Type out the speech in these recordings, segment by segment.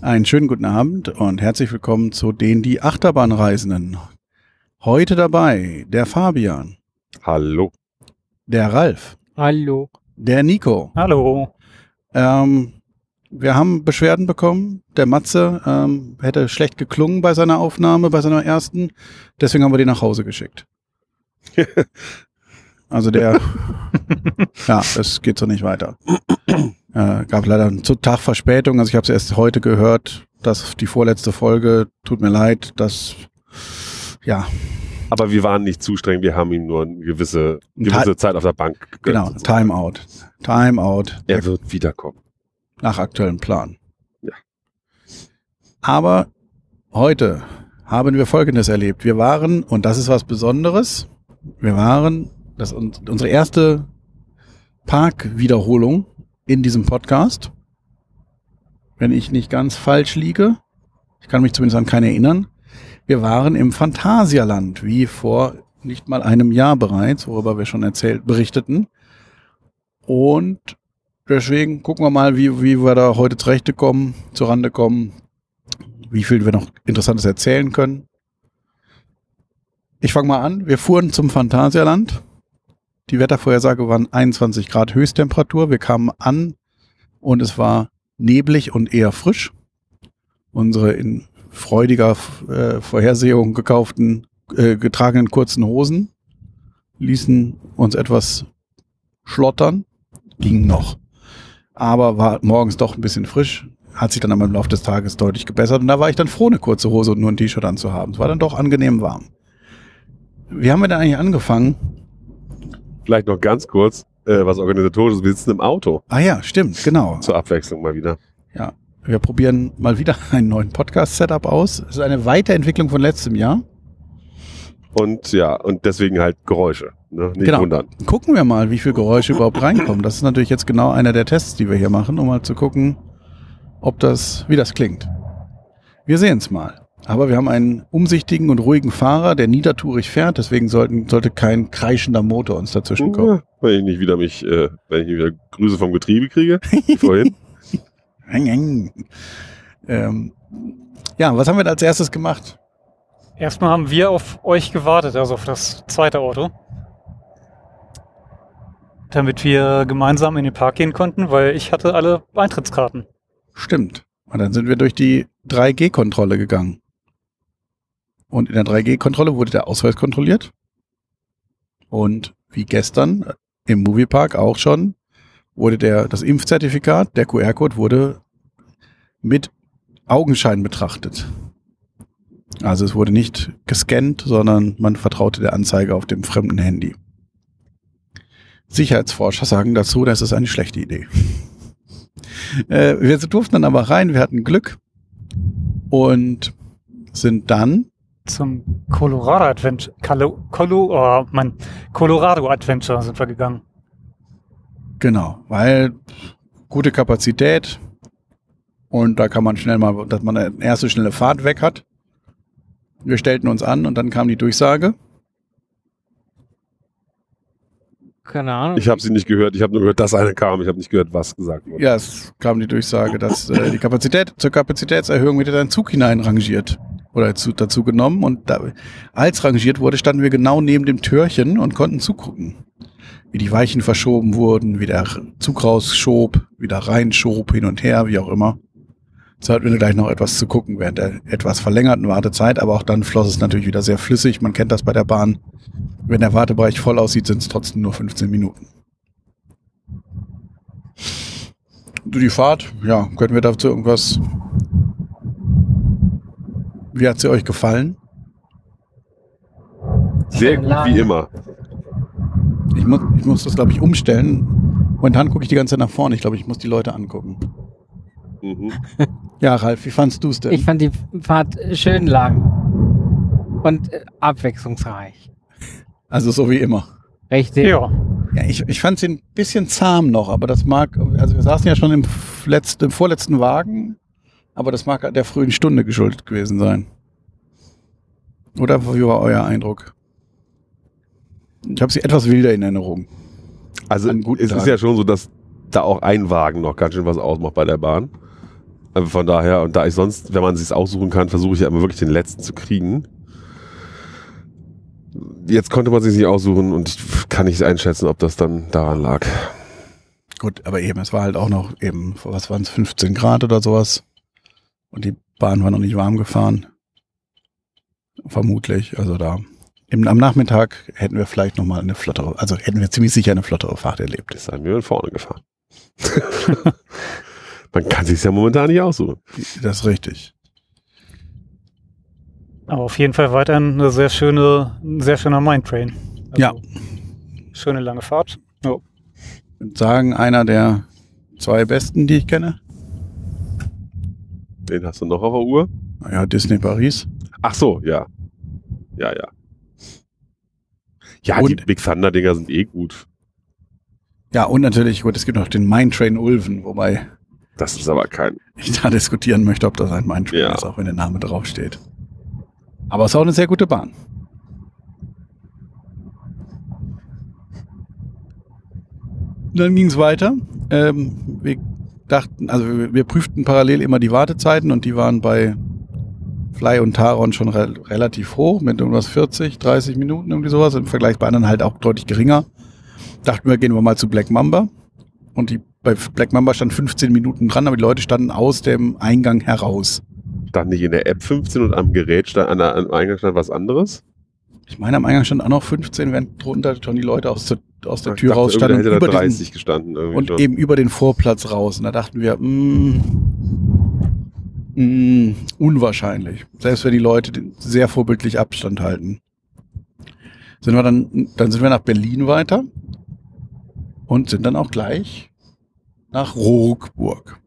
Einen schönen guten Abend und herzlich willkommen zu den die Achterbahnreisenden. Heute dabei der Fabian, Hallo. der Ralf, Hallo. der Nico. Hallo. Ähm, wir haben Beschwerden bekommen. Der Matze ähm, hätte schlecht geklungen bei seiner Aufnahme, bei seiner ersten. Deswegen haben wir den nach Hause geschickt. Also der, ja, es geht so nicht weiter. Äh, gab leider einen Tag Verspätung. Also ich habe es erst heute gehört, dass die vorletzte Folge, tut mir leid, dass, ja, Aber wir waren nicht zu streng, wir haben ihm nur eine gewisse, gewisse Zeit auf der Bank gegönnt. genau, sozusagen. Timeout. Timeout. Er wird wiederkommen. nach aktuellem Plan. Ja. Aber heute haben wir Folgendes erlebt. Wir waren, und das ist was Besonderes, wir waren, das ist uns- unsere erste Parkwiederholung in diesem Podcast. Wenn ich nicht ganz falsch liege, ich kann mich zumindest an keine erinnern. Wir waren im Phantasialand, wie vor nicht mal einem Jahr bereits, worüber wir schon erzählt, berichteten. Und Deswegen gucken wir mal, wie, wie wir da heute zurechte kommen, zurande kommen, wie viel wir noch Interessantes erzählen können. Ich fange mal an. Wir fuhren zum Phantasialand. Die Wettervorhersage waren 21 Grad Höchsttemperatur. Wir kamen an und es war neblig und eher frisch. Unsere in freudiger äh, Vorhersehung gekauften, äh, getragenen kurzen Hosen ließen uns etwas schlottern. Ging noch aber war morgens doch ein bisschen frisch. Hat sich dann aber im Laufe des Tages deutlich gebessert und da war ich dann froh, eine kurze Hose und nur ein T-Shirt anzuhaben. Es war dann doch angenehm warm. Wie haben wir denn eigentlich angefangen? Vielleicht noch ganz kurz, äh, was organisatorisches. Wir sitzen im Auto Ah ja, stimmt, genau. zur Abwechslung mal wieder. Ja, wir probieren mal wieder einen neuen Podcast-Setup aus. Es ist eine Weiterentwicklung von letztem Jahr. Und ja, und deswegen halt Geräusche. Ne? Nicht Genau. wundern. Gucken wir mal, wie viel Geräusche überhaupt reinkommen. Das ist natürlich jetzt genau einer der Tests, die wir hier machen, um mal zu gucken, ob das, wie das klingt. Wir sehen es mal. Aber wir haben einen umsichtigen und ruhigen Fahrer, der niedertourig fährt, deswegen sollten, sollte kein kreischender Motor uns dazwischen kommen. Ja, wenn ich nicht wieder mich, äh, wenn ich nicht wieder Grüße vom Getriebe kriege, wie vorhin. Ähm, ja, was haben wir da als erstes gemacht? Erstmal haben wir auf euch gewartet, also auf das zweite Auto. Damit wir gemeinsam in den Park gehen konnten, weil ich hatte alle Eintrittskarten. Stimmt. Und dann sind wir durch die 3G-Kontrolle gegangen. Und in der 3G-Kontrolle wurde der Ausweis kontrolliert. Und wie gestern im Moviepark auch schon, wurde der, das Impfzertifikat, der QR-Code wurde mit Augenschein betrachtet. Also es wurde nicht gescannt, sondern man vertraute der Anzeige auf dem fremden Handy. Sicherheitsforscher sagen dazu, das ist eine schlechte Idee. Äh, wir durften dann aber rein, wir hatten Glück und sind dann, Zum Colorado Adventure. Colo, Colo, oh, Mann, Colorado Adventure sind wir gegangen. genau, weil gute Kapazität und da kann man schnell mal, dass man eine erste schnelle Fahrt weg hat. Wir stellten uns an und dann kam die Durchsage. Keine Ahnung. Ich habe sie nicht gehört. Ich habe nur gehört, dass eine kam. Ich habe nicht gehört, was gesagt wurde. Ja, es kam die Durchsage, dass äh, die Kapazität zur Kapazitätserhöhung wird ein Zug hinein rangiert oder zu, dazu genommen und da, als rangiert wurde, standen wir genau neben dem Türchen und konnten zugucken, wie die Weichen verschoben wurden, wie der Zug rausschob, wieder reinschob, hin und her, wie auch immer. So hatten wir gleich noch etwas zu gucken während der etwas verlängerten Wartezeit, aber auch dann floss es natürlich wieder sehr flüssig. Man kennt das bei der Bahn. Wenn der Wartebereich voll aussieht, sind es trotzdem nur 15 Minuten. Die Fahrt, ja, können wir dazu irgendwas. Wie hat sie euch gefallen? Sehr gut, wie immer. Ich muss, ich muss das, glaube ich, umstellen. Momentan gucke ich die ganze Zeit nach vorne. Ich glaube, ich muss die Leute angucken. Mhm. Ja, Ralf, wie fandst du es denn? Ich fand die Fahrt schön lang und äh, abwechslungsreich. also so wie immer. Richtig. Ja. Ja, ich, ich fand sie ein bisschen zahm noch, aber das mag, also wir saßen ja schon im, letzten, im vorletzten Wagen, aber das mag der frühen Stunde geschuldet gewesen sein. Oder wie war euer Eindruck? Ich habe sie etwas wilder in Erinnerung. Also es ist Tagen. ja schon so, dass da auch ein Wagen noch ganz schön was ausmacht bei der Bahn. Also von daher, und da ich sonst, wenn man sich aussuchen kann, versuche ich ja immer wirklich den letzten zu kriegen. Jetzt konnte man sich nicht aussuchen und ich kann nicht einschätzen, ob das dann daran lag. Gut, aber eben, es war halt auch noch eben, was waren es, 15 Grad oder sowas. Und die Bahn war noch nicht warm gefahren. Vermutlich. Also da. Im, am Nachmittag hätten wir vielleicht nochmal eine flottere, also hätten wir ziemlich sicher eine flottere Fahrt erlebt. Das haben wir vorne gefahren. Man kann sich ja momentan nicht aussuchen. Das ist richtig. Aber auf jeden Fall weiterhin eine sehr schöne, ein sehr schöner Mindtrain. Also Ja. Schöne lange Fahrt. Ja. Ich würde sagen, einer der zwei besten, die ich kenne. Den hast du noch auf der Uhr? Ja, Disney Paris. Ach so, ja. Ja, ja. Ja, die Und- Big Thunder Dinger sind eh gut. Ja, und natürlich, gut, es gibt noch den Mindtrain Ulven, wobei Das ist aber kein. ich da diskutieren möchte, ob das ein Mindtrain Ja. ist, auch wenn der Name draufsteht. Aber es ist auch eine sehr gute Bahn. Dann ging es weiter. Ähm, wir dachten, also wir, wir prüften parallel immer die Wartezeiten und die waren bei Fly und Taron schon re relativ hoch, mit irgendwas 40, 30 Minuten, irgendwie sowas. Im Vergleich bei anderen halt auch deutlich geringer. Dachten wir, gehen wir mal zu Black Mamba. Und die, bei Black Mamba stand 15 Minuten dran, aber die Leute standen aus dem Eingang heraus. Stand nicht in der App 15 und am Gerät stand, an der, am Eingang stand was anderes? Ich meine, am Eingang stand auch noch 15, während drunter schon die Leute aus der, aus der Ich Tür dachte, raus standen. Hätte über 30 diesen, gestanden. Und schon. eben über den Vorplatz raus. Und da dachten wir, mh, mh, unwahrscheinlich. Selbst wenn die Leute den sehr vorbildlich Abstand halten. Sind wir dann, dann sind wir nach Berlin weiter und sind dann auch gleich nach Rohburg.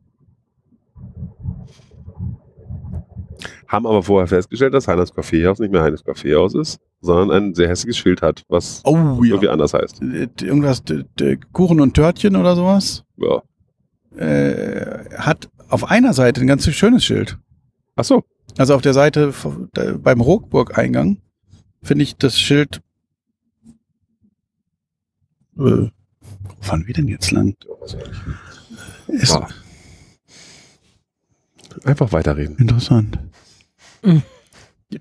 Haben aber vorher festgestellt, dass Heiners Kaffeehaus nicht mehr Heiners Kaffeehaus ist, sondern ein sehr hässliches Schild hat, was Oh ja. irgendwie anders heißt. Äh, Irgendwas, Kuchen und Törtchen oder sowas. Ja. Äh, hat auf einer Seite ein ganz schönes Schild. Ach so. Also auf der Seite beim Rockburg-Eingang finde ich das Schild. Äh, wo fahren wir denn jetzt lang? Ist. Einfach weiterreden. interessant. Mhm.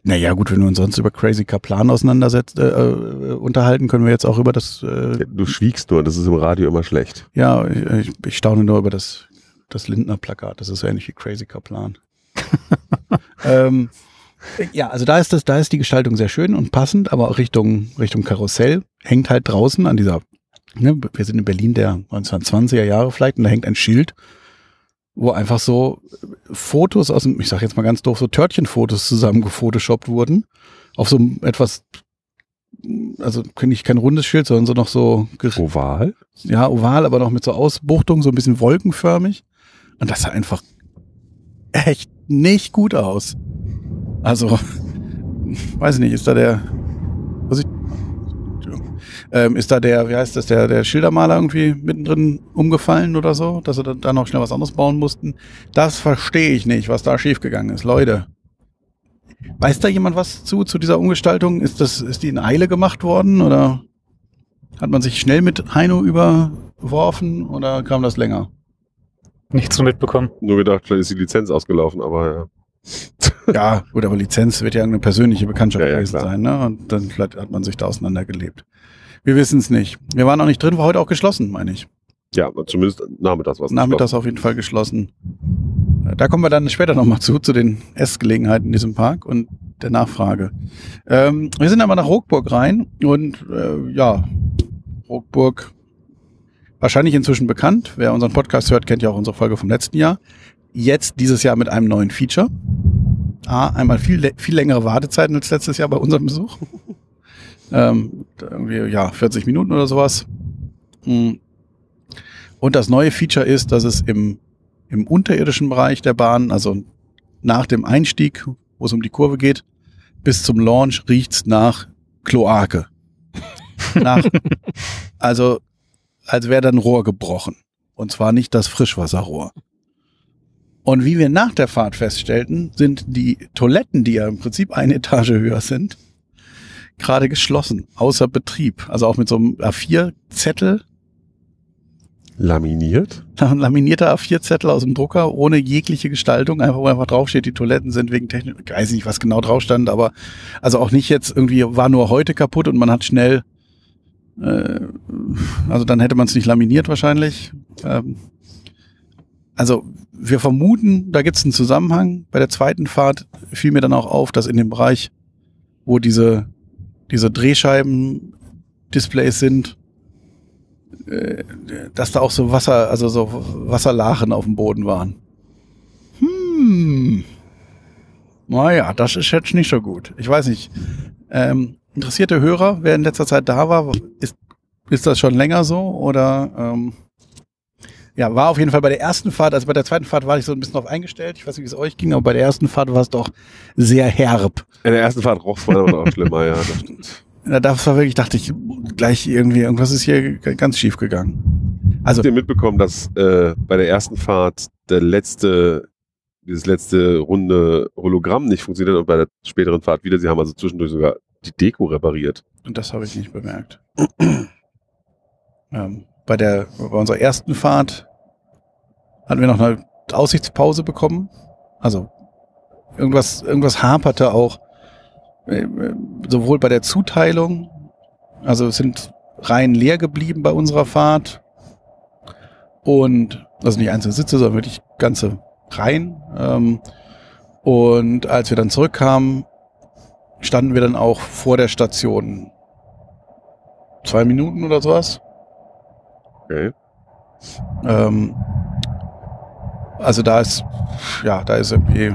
Naja, gut, wenn wir uns sonst über Crazy Kaplan auseinandersetzen, äh, äh, unterhalten, können wir jetzt auch über das, äh, Du schwiegst nur, das ist im Radio immer schlecht. ja, ich, ich staune nur über das, das Lindner-Plakat. Das ist so ähnlich wie Crazy Kaplan. ähm, ja, also da ist das, da ist die Gestaltung sehr schön und passend, aber auch Richtung, Richtung Karussell hängt halt draußen an dieser, ne, wir sind in Berlin der 1920er Jahre vielleicht und da hängt ein Schild, wo einfach so Fotos aus dem, ich sag jetzt mal ganz doof, so Törtchenfotos zusammen gefotoshoppt wurden. Auf so einem etwas, also kenne ich kein rundes Schild, sondern so noch so Oval? ja, oval, aber noch mit so Ausbuchtung, so ein bisschen wolkenförmig. Und das sah einfach echt nicht gut aus. Also, weiß ich nicht, ist da der, was ich. Ähm, ist da der, wie heißt das, der, der Schildermaler irgendwie mittendrin umgefallen oder so, dass sie da, noch schnell was anderes bauen mussten? Das verstehe ich nicht, was da schiefgegangen ist, Leute. Weiß da jemand was zu, zu dieser Umgestaltung? Ist das, ist die in Eile gemacht worden oder hat man sich schnell mit Heino überworfen oder kam das länger? Nichts zu mitbekommen. Nur gedacht, vielleicht ist die Lizenz ausgelaufen, aber ja. Ja, gut, aber Lizenz wird ja eine persönliche Bekanntschaft Ja, ja, gewesen klar. sein, ne? Und dann vielleicht hat man sich da auseinandergelebt. Wir wissen es nicht. Wir waren auch nicht drin, war heute auch geschlossen, meine ich. Ja, zumindest nachmittags was. Nachmittags auf jeden Fall geschlossen. Äh, Da kommen wir dann später nochmal zu, zu den Essgelegenheiten in diesem Park und der Nachfrage. Ähm, wir sind aber nach Rockburg rein und äh, ja, Rockburg wahrscheinlich inzwischen bekannt. Wer unseren Podcast hört, kennt ja auch unsere Folge vom letzten Jahr. Jetzt dieses Jahr mit einem neuen Feature. A, einmal viel, viel längere Wartezeiten als letztes Jahr bei unserem Besuch. Ähm, irgendwie, ja, 40 Minuten oder sowas. Mm. Und das neue Feature ist, dass es im, im unterirdischen Bereich der Bahn, also nach dem Einstieg, wo es um die Kurve geht, bis zum Launch riecht's nach Kloake. nach, also, als wäre da ein Rohr gebrochen. Und zwar nicht das Frischwasserrohr. Und wie wir nach der Fahrt feststellten, sind die Toiletten, die ja im Prinzip eine Etage höher sind, gerade geschlossen, außer Betrieb. Also auch mit so einem A4-Zettel Laminiert? Ein laminierter A4-Zettel aus dem Drucker ohne jegliche Gestaltung, einfach wo einfach draufsteht, die Toiletten sind wegen Technik, ich weiß nicht, was genau drauf stand, aber also auch nicht jetzt irgendwie war nur heute kaputt und man hat schnell, äh, also dann hätte man es nicht laminiert wahrscheinlich. Ähm, also wir vermuten, da gibt es einen Zusammenhang. Bei der zweiten Fahrt fiel mir dann auch auf, dass in dem Bereich, wo diese, diese Drehscheiben-Displays sind, äh, dass da auch so Wasser, also so Wasserlachen auf dem Boden waren. Hm. Naja, das ist jetzt nicht so gut. Ich weiß nicht. Ähm, interessierte Hörer, wer in letzter Zeit da war, ist, ist das schon länger so oder ähm, ja, war auf jeden Fall bei der ersten Fahrt, also bei der zweiten Fahrt war ich so ein bisschen drauf eingestellt. Ich weiß nicht, wie es euch ging, aber bei der ersten Fahrt war es doch sehr herb. In der ersten Fahrt roch es vorher auch schlimmer, ja. Das stimmt. Das war wirklich, dachte ich, gleich irgendwie, irgendwas ist hier ganz schief gegangen. Also, Habt ihr mitbekommen, dass äh, bei der ersten Fahrt der letzte, dieses letzte runde Hologramm nicht funktioniert und bei der späteren Fahrt wieder? Sie haben also zwischendurch sogar die Deko repariert. und das habe ich nicht bemerkt. ähm, bei der, bei unserer ersten Fahrt hatten wir noch eine Aussichtspause bekommen. Also, irgendwas, irgendwas haperte auch, äh, äh, sowohl bei der Zuteilung, also es sind Reihen leer geblieben bei unserer Fahrt und also nicht einzelne Sitze, sondern wirklich ganze Reihen. Ähm, und als wir dann zurückkamen, standen wir dann auch vor der Station. Zwei Minuten oder sowas. Okay. Ähm, also da ist, ja, da ist irgendwie,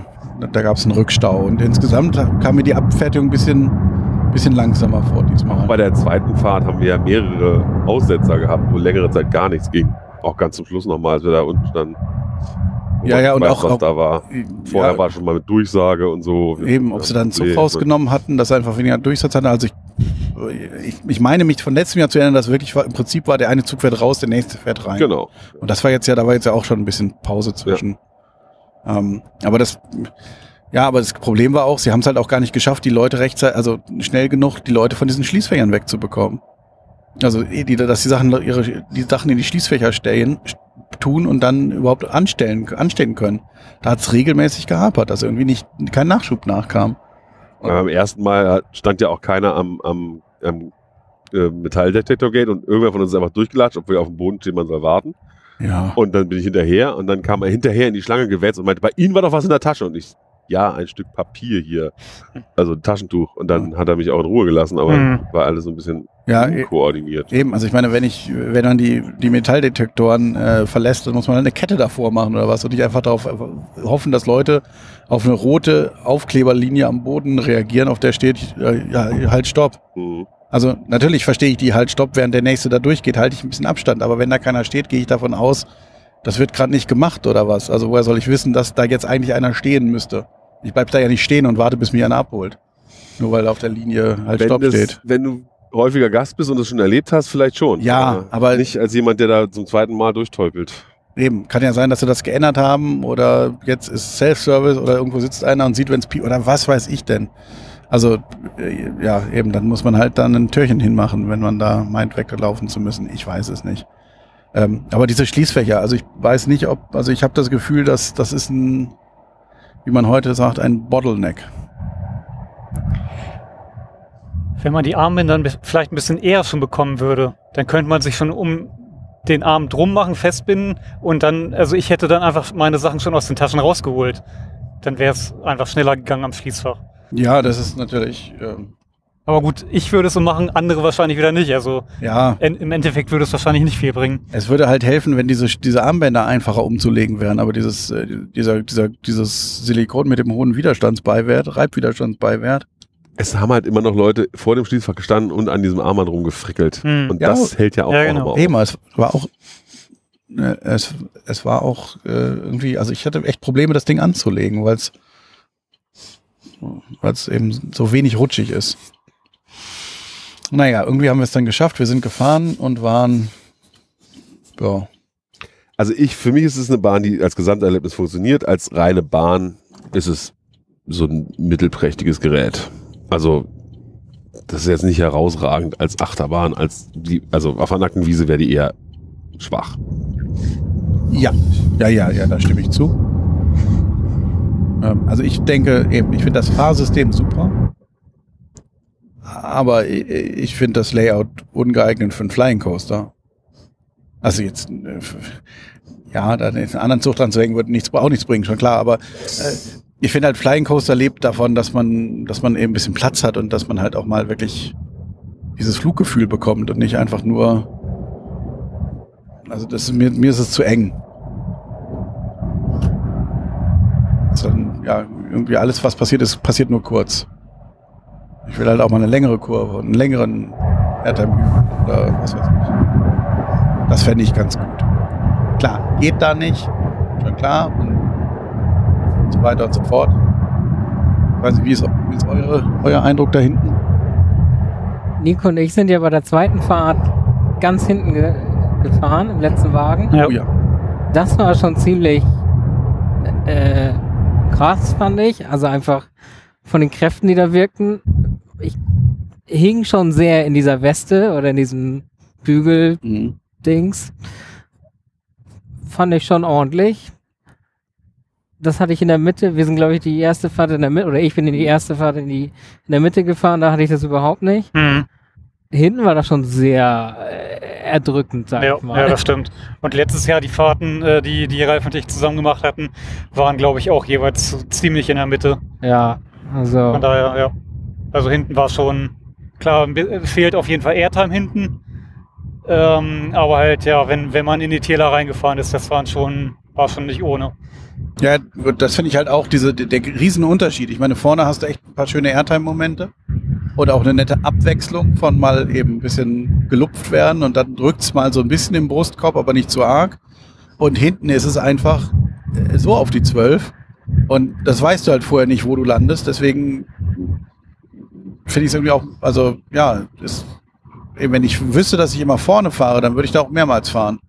da gab es einen Rückstau und insgesamt kam mir die Abfertigung ein bisschen, bisschen langsamer vor diesmal. Bei der zweiten Fahrt haben wir ja mehrere Aussetzer gehabt, wo längere Zeit gar nichts ging. Auch ganz zum Schluss nochmal, als wir da unten standen. Ja, ja, und weiß, auch- was auch- da war. Vorher ja, war schon mal mit Durchsage und so. Eben, ob sie dann einen Zug rausgenommen hatten, dass einfach weniger Durchsatz hatte. Also ich, ich, ich meine mich von letztem Jahr zu erinnern, dass wirklich war, im Prinzip war, der eine Zug fährt raus, der nächste fährt rein. Genau. Und das war jetzt ja, da war jetzt ja auch schon ein bisschen Pause zwischen. Ähm, aber das, ja, aber das Problem war auch, sie haben es halt auch gar nicht geschafft, die Leute rechtzeitig, also schnell genug, die Leute von diesen Schließfächern wegzubekommen. Also, die, dass die Sachen, ihre, die Sachen in die Schließfächer stellen, tun und dann überhaupt anstellen, anstellen können. Da hat es regelmäßig gehapert, dass irgendwie nicht, kein Nachschub nachkam. Beim ersten Mal stand ja auch keiner am, am, am äh, Metalldetektorgate und irgendwer von uns ist einfach durchgelatscht, obwohl auf dem Boden steht, man soll warten. Ja. Und dann bin ich hinterher und dann kam er hinterher in die Schlange gewetzt und meinte, bei Ihnen war doch was in der Tasche. Und ich, ja, ein Stück Papier hier. Also ein Taschentuch. Und dann hat er mich auch in Ruhe gelassen, aber Mhm. war alles so ein bisschen Ja, eh- koordiniert. Eben, also ich meine, wenn ich, wenn man die, die Metalldetektoren äh, verlässt, dann muss man eine Kette davor machen oder was und nicht einfach darauf hoffen, dass Leute auf eine rote Aufkleberlinie am Boden reagieren, auf der steht, äh, ja, halt stopp. Mhm. Also natürlich verstehe ich die halt stopp, während der nächste da durchgeht, halte ich ein bisschen Abstand, aber wenn da keiner steht, gehe ich davon aus, das wird gerade nicht gemacht oder was. Also woher soll ich wissen, dass da jetzt eigentlich einer stehen müsste? Ich bleib da ja nicht stehen und warte, bis mich einer abholt. Nur weil auf der Linie halt Wenn, Stopp das, steht. wenn du häufiger Gast bist und das schon erlebt hast, vielleicht schon. Ja, aber- nicht als jemand, der da zum zweiten Mal durchtolpelt. Eben, kann ja sein, dass sie das geändert haben oder jetzt ist Self-Service oder irgendwo sitzt einer und sieht, wenn es piept oder was weiß ich denn. Also äh, ja, eben, dann muss man halt dann ein Türchen hinmachen, wenn man da meint, weglaufen zu müssen. Ich weiß es nicht. Ähm, aber diese Schließfächer, also ich weiß nicht, ob, also ich habe das Gefühl, dass das ist ein, wie man heute sagt, ein Bottleneck. Wenn man die Armbänder vielleicht ein bisschen eher schon bekommen würde, dann könnte man sich schon um den Arm drum machen, festbinden und dann, also ich hätte dann einfach meine Sachen schon aus den Taschen rausgeholt. Dann wäre es einfach schneller gegangen am Schließfach. Ja, das ist natürlich, ähm, Aber gut, ich würde es so machen, andere wahrscheinlich wieder nicht. Also ja, en- im Endeffekt würde es wahrscheinlich nicht viel bringen. Es würde halt helfen, wenn diese, diese Armbänder einfacher umzulegen wären, aber dieses, äh, dieser, dieser, dieses Silikon mit dem hohen Widerstandsbeiwert, Reibwiderstandsbeiwert, Es haben halt immer noch Leute vor dem Schließfach gestanden und an diesem Armband rumgefrickelt. Hm. Und Ja, das hält ja auch, ja, auch genau. immer auf. eben, es war auch, äh, es, es war auch äh, irgendwie, also ich hatte echt Probleme, das Ding anzulegen, weil es weil es eben so wenig rutschig ist. Naja, irgendwie haben wir es dann geschafft, wir sind gefahren und waren, ja, Also ich, für mich ist es eine Bahn, die als Gesamterlebnis funktioniert. Als reine Bahn ist es so ein mittelprächtiges Gerät. Also das ist jetzt nicht herausragend als Achterbahn, als die, also auf der nackten Wiese wäre die eher schwach. Ja, ja, ja, ja, da stimme ich zu. Ähm, also ich denke eben, ich finde das Fahrsystem super. Aber i- ich finde das Layout ungeeignet für einen Flying Coaster. Also jetzt, äh, ja, da einen anderen Zug dran zu hängen, wird nichts, auch nichts bringen, schon klar. Aber äh, ich finde halt Flying Coaster lebt davon, dass man, dass man eben ein bisschen Platz hat und dass man halt auch mal wirklich dieses Fluggefühl bekommt und nicht einfach nur, also das mir, mir ist es zu eng. Dann, ja, irgendwie alles, was passiert ist, passiert nur kurz. Ich will halt auch mal eine längere Kurve und einen längeren Airtime oder was weiß ich. Das fände ich ganz gut. Klar, geht da nicht, schon klar und so weiter und so fort. Ich weiß nicht, wie ist, wie ist eure, euer Eindruck da hinten? Nico und ich sind ja bei der zweiten Fahrt ganz hinten ge gefahren, im letzten Wagen. Ja. Oh ja. Das war schon ziemlich äh, krass, fand ich. Also einfach von den Kräften, die da wirkten. Ich hing schon sehr in dieser Weste oder in diesem Bügel-Dings. Mhm. Fand ich schon ordentlich. Das hatte ich in der Mitte. Wir sind, glaube ich, die erste Fahrt in der Mitte, oder ich bin in die erste Fahrt in, die, in der Mitte gefahren, da hatte ich das überhaupt nicht. Mhm. Hinten war das schon sehr äh, erdrückend, sag Ja, ich mal. ja, das stimmt. Und letztes Jahr die Fahrten, äh, die, die Ralf und ich zusammen gemacht hatten, waren, glaube ich, auch jeweils ziemlich in der Mitte. ja, also. Von daher, ja. Also hinten war schon, klar, fehlt auf jeden Fall Airtime hinten. Ähm, aber halt, ja, wenn, wenn man in die Täler reingefahren ist, das waren schon, war schon nicht ohne. Ja, das finde ich halt auch diese, der, der Riesenunterschied. Ich meine, vorne hast du echt ein paar schöne Airtime-Momente und auch eine nette Abwechslung von mal eben ein bisschen gelupft werden und dann drückt's mal so ein bisschen im Brustkorb, aber nicht zu arg. Und hinten ist es einfach äh, so auf die 12 und das weißt du halt vorher nicht, wo du landest. Deswegen finde ich es irgendwie auch, also ja, ist, wenn ich wüsste, dass ich immer vorne fahre, dann würde ich da auch mehrmals fahren.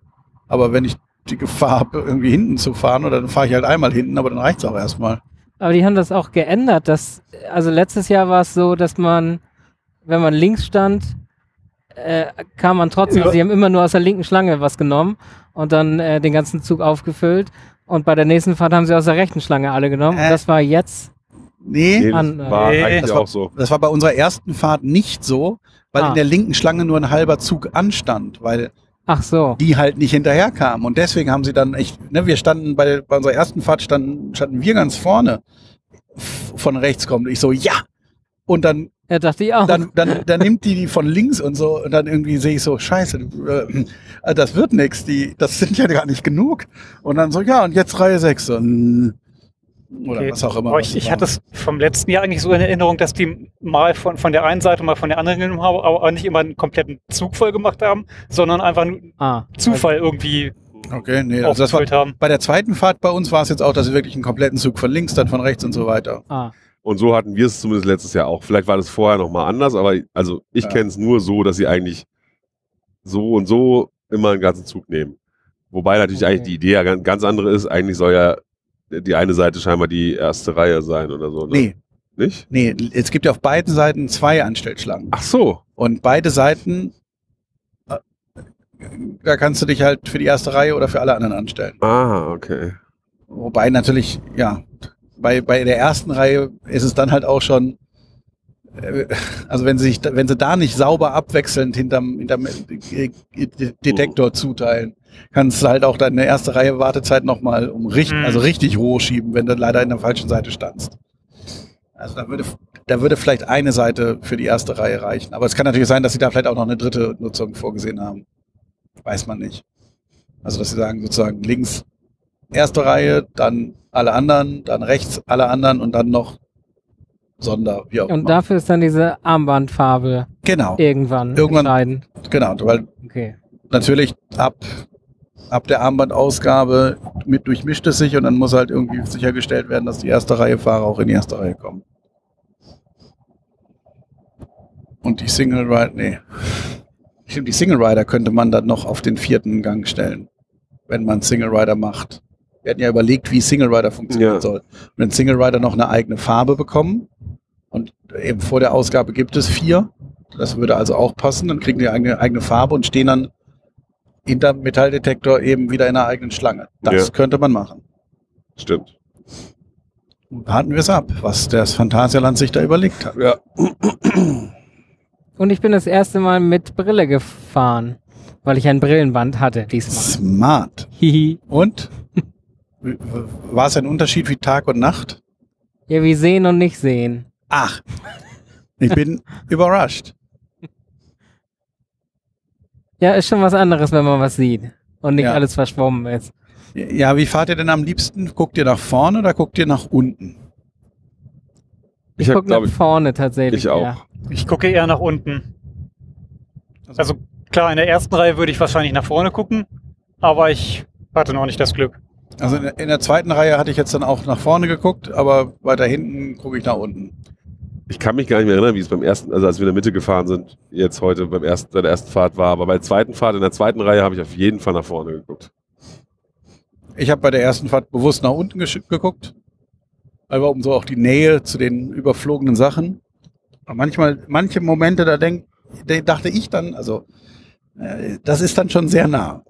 Aber wenn ich die Gefahr habe, irgendwie hinten zu fahren, oder dann fahre ich halt einmal hinten, aber dann reicht's auch erstmal. Aber die haben das auch geändert. Dass, also letztes Jahr war es so, dass man, wenn man links stand, äh, kam man trotzdem, Ja. sie haben immer nur aus der linken Schlange was genommen und dann äh, den ganzen Zug aufgefüllt. Und bei der nächsten Fahrt haben sie aus der rechten Schlange alle genommen. Äh. Und das war jetzt. Nee, Nee, das war Nee. eigentlich Das war- auch so. das war bei unserer ersten Fahrt nicht so, weil Ah. in der linken Schlange nur ein halber Zug anstand, weil Ach so. die halt nicht hinterherkamen. Und deswegen haben sie dann echt, ne, wir standen bei, bei unserer ersten Fahrt standen, standen wir ganz vorne. Von rechts kommt. Ich so, ja! Und dann Ja, dachte ich auch. dann, dann, dann nimmt die die von links und so und dann irgendwie sehe ich so, scheiße, äh, das wird nix, die, das sind ja gar nicht genug. Und dann so, ja, und jetzt Reihe 6 und, oder Okay. was auch immer. Aber ich, ich war. hatte es vom letzten Jahr eigentlich so in Erinnerung, dass die mal von, von der einen Seite, mal von der anderen genommen haben, aber nicht immer einen kompletten Zug voll gemacht haben, sondern einfach nur ah, Zufall irgendwie Okay, nee, also das war, aufgefüllt haben. bei der zweiten Fahrt bei uns war es jetzt auch, dass wir wirklich einen kompletten Zug von links, dann von rechts und so weiter. Ah, Und so hatten wir es zumindest letztes Jahr auch. Vielleicht war das vorher nochmal anders, aber also ich Ja. kenne es nur so, dass sie eigentlich so und so immer einen ganzen Zug nehmen. Wobei natürlich Okay. eigentlich die Idee ja ganz, ganz andere ist. Eigentlich soll ja die eine Seite scheinbar die erste Reihe sein oder so. Ne? Nee, Nicht? nee, es gibt ja auf beiden Seiten zwei Anstellschlangen. Ach so. Und beide Seiten, äh, da kannst du dich halt für die erste Reihe oder für alle anderen anstellen. Ah, okay. Wobei natürlich, ja, bei, bei der ersten Reihe ist es dann halt auch schon, äh, also wenn sie, sich, wenn sie da nicht sauber abwechselnd hinterm, hinterm äh, Detektor zuteilen, kannst du halt auch deine erste Reihe Wartezeit nochmal um richtig, Mhm. also richtig roh schieben, wenn du leider in der falschen Seite standst. Also da würde, da würde vielleicht eine Seite für die erste Reihe reichen. Aber es kann natürlich sein, dass sie da vielleicht auch noch eine dritte Nutzung vorgesehen haben. Weiß man nicht. Also dass sie sagen sozusagen links erste Reihe, dann alle anderen, dann rechts alle anderen und dann noch Sonder, wie auch und immer. dafür ist dann diese Armbandfarbe Genau, irgendwann, Irgendwann- entscheidend. genau, weil Okay. natürlich ab, ab der Armbandausgabe mit durchmischt es sich und dann muss halt irgendwie sichergestellt werden, dass die erste Reihe Fahrer auch in die erste Reihe kommen. Und die Single Rider, nee. Stimmt, die Single Rider könnte man dann noch auf den vierten Gang stellen, wenn man Single Rider macht. Wir hatten ja überlegt, wie Single Rider funktionieren Ja. soll. Wenn Single Rider noch eine eigene Farbe bekommen und eben vor der Ausgabe gibt es vier, das würde also auch passen, dann kriegen die eigene, eigene Farbe und stehen dann hinterm Metalldetektor eben wieder in einer eigenen Schlange. Das Ja. könnte man machen. Stimmt. Warten wir es ab, was das Phantasialand sich da überlegt hat. Ja. Und ich bin das erste Mal mit Brille gefahren, weil ich ein Brillenband hatte diesmal. Smart. Hihi. Und? War es ein Unterschied wie Tag und Nacht? Ja, wie sehen und nicht sehen. Ach, ich bin überrascht. Ja, ist schon was anderes, wenn man was sieht und nicht Ja. alles verschwommen ist. Ja, wie fahrt ihr denn am liebsten? Guckt ihr nach vorne oder guckt ihr nach unten? Ich, Ich hab, guck nach vorne tatsächlich. ich auch. Ja. Ich gucke eher nach unten. Also klar, in der ersten Reihe würde ich wahrscheinlich nach vorne gucken, aber ich hatte noch nicht das Glück. Also in der, in der zweiten Reihe hatte ich jetzt dann auch nach vorne geguckt, aber weiter hinten gucke ich nach unten. Ich kann mich gar nicht mehr erinnern, wie es beim ersten, also als wir in der Mitte gefahren sind, jetzt heute beim ersten, bei der ersten Fahrt war, aber bei der zweiten Fahrt, in der zweiten Reihe habe ich auf jeden Fall nach vorne geguckt. Ich habe bei der ersten Fahrt bewusst nach unten geguckt, aber um so auch die Nähe zu den überflogenen Sachen. Aber manchmal, manche Momente, da denk, da dachte ich dann, also äh, das ist dann schon sehr nah.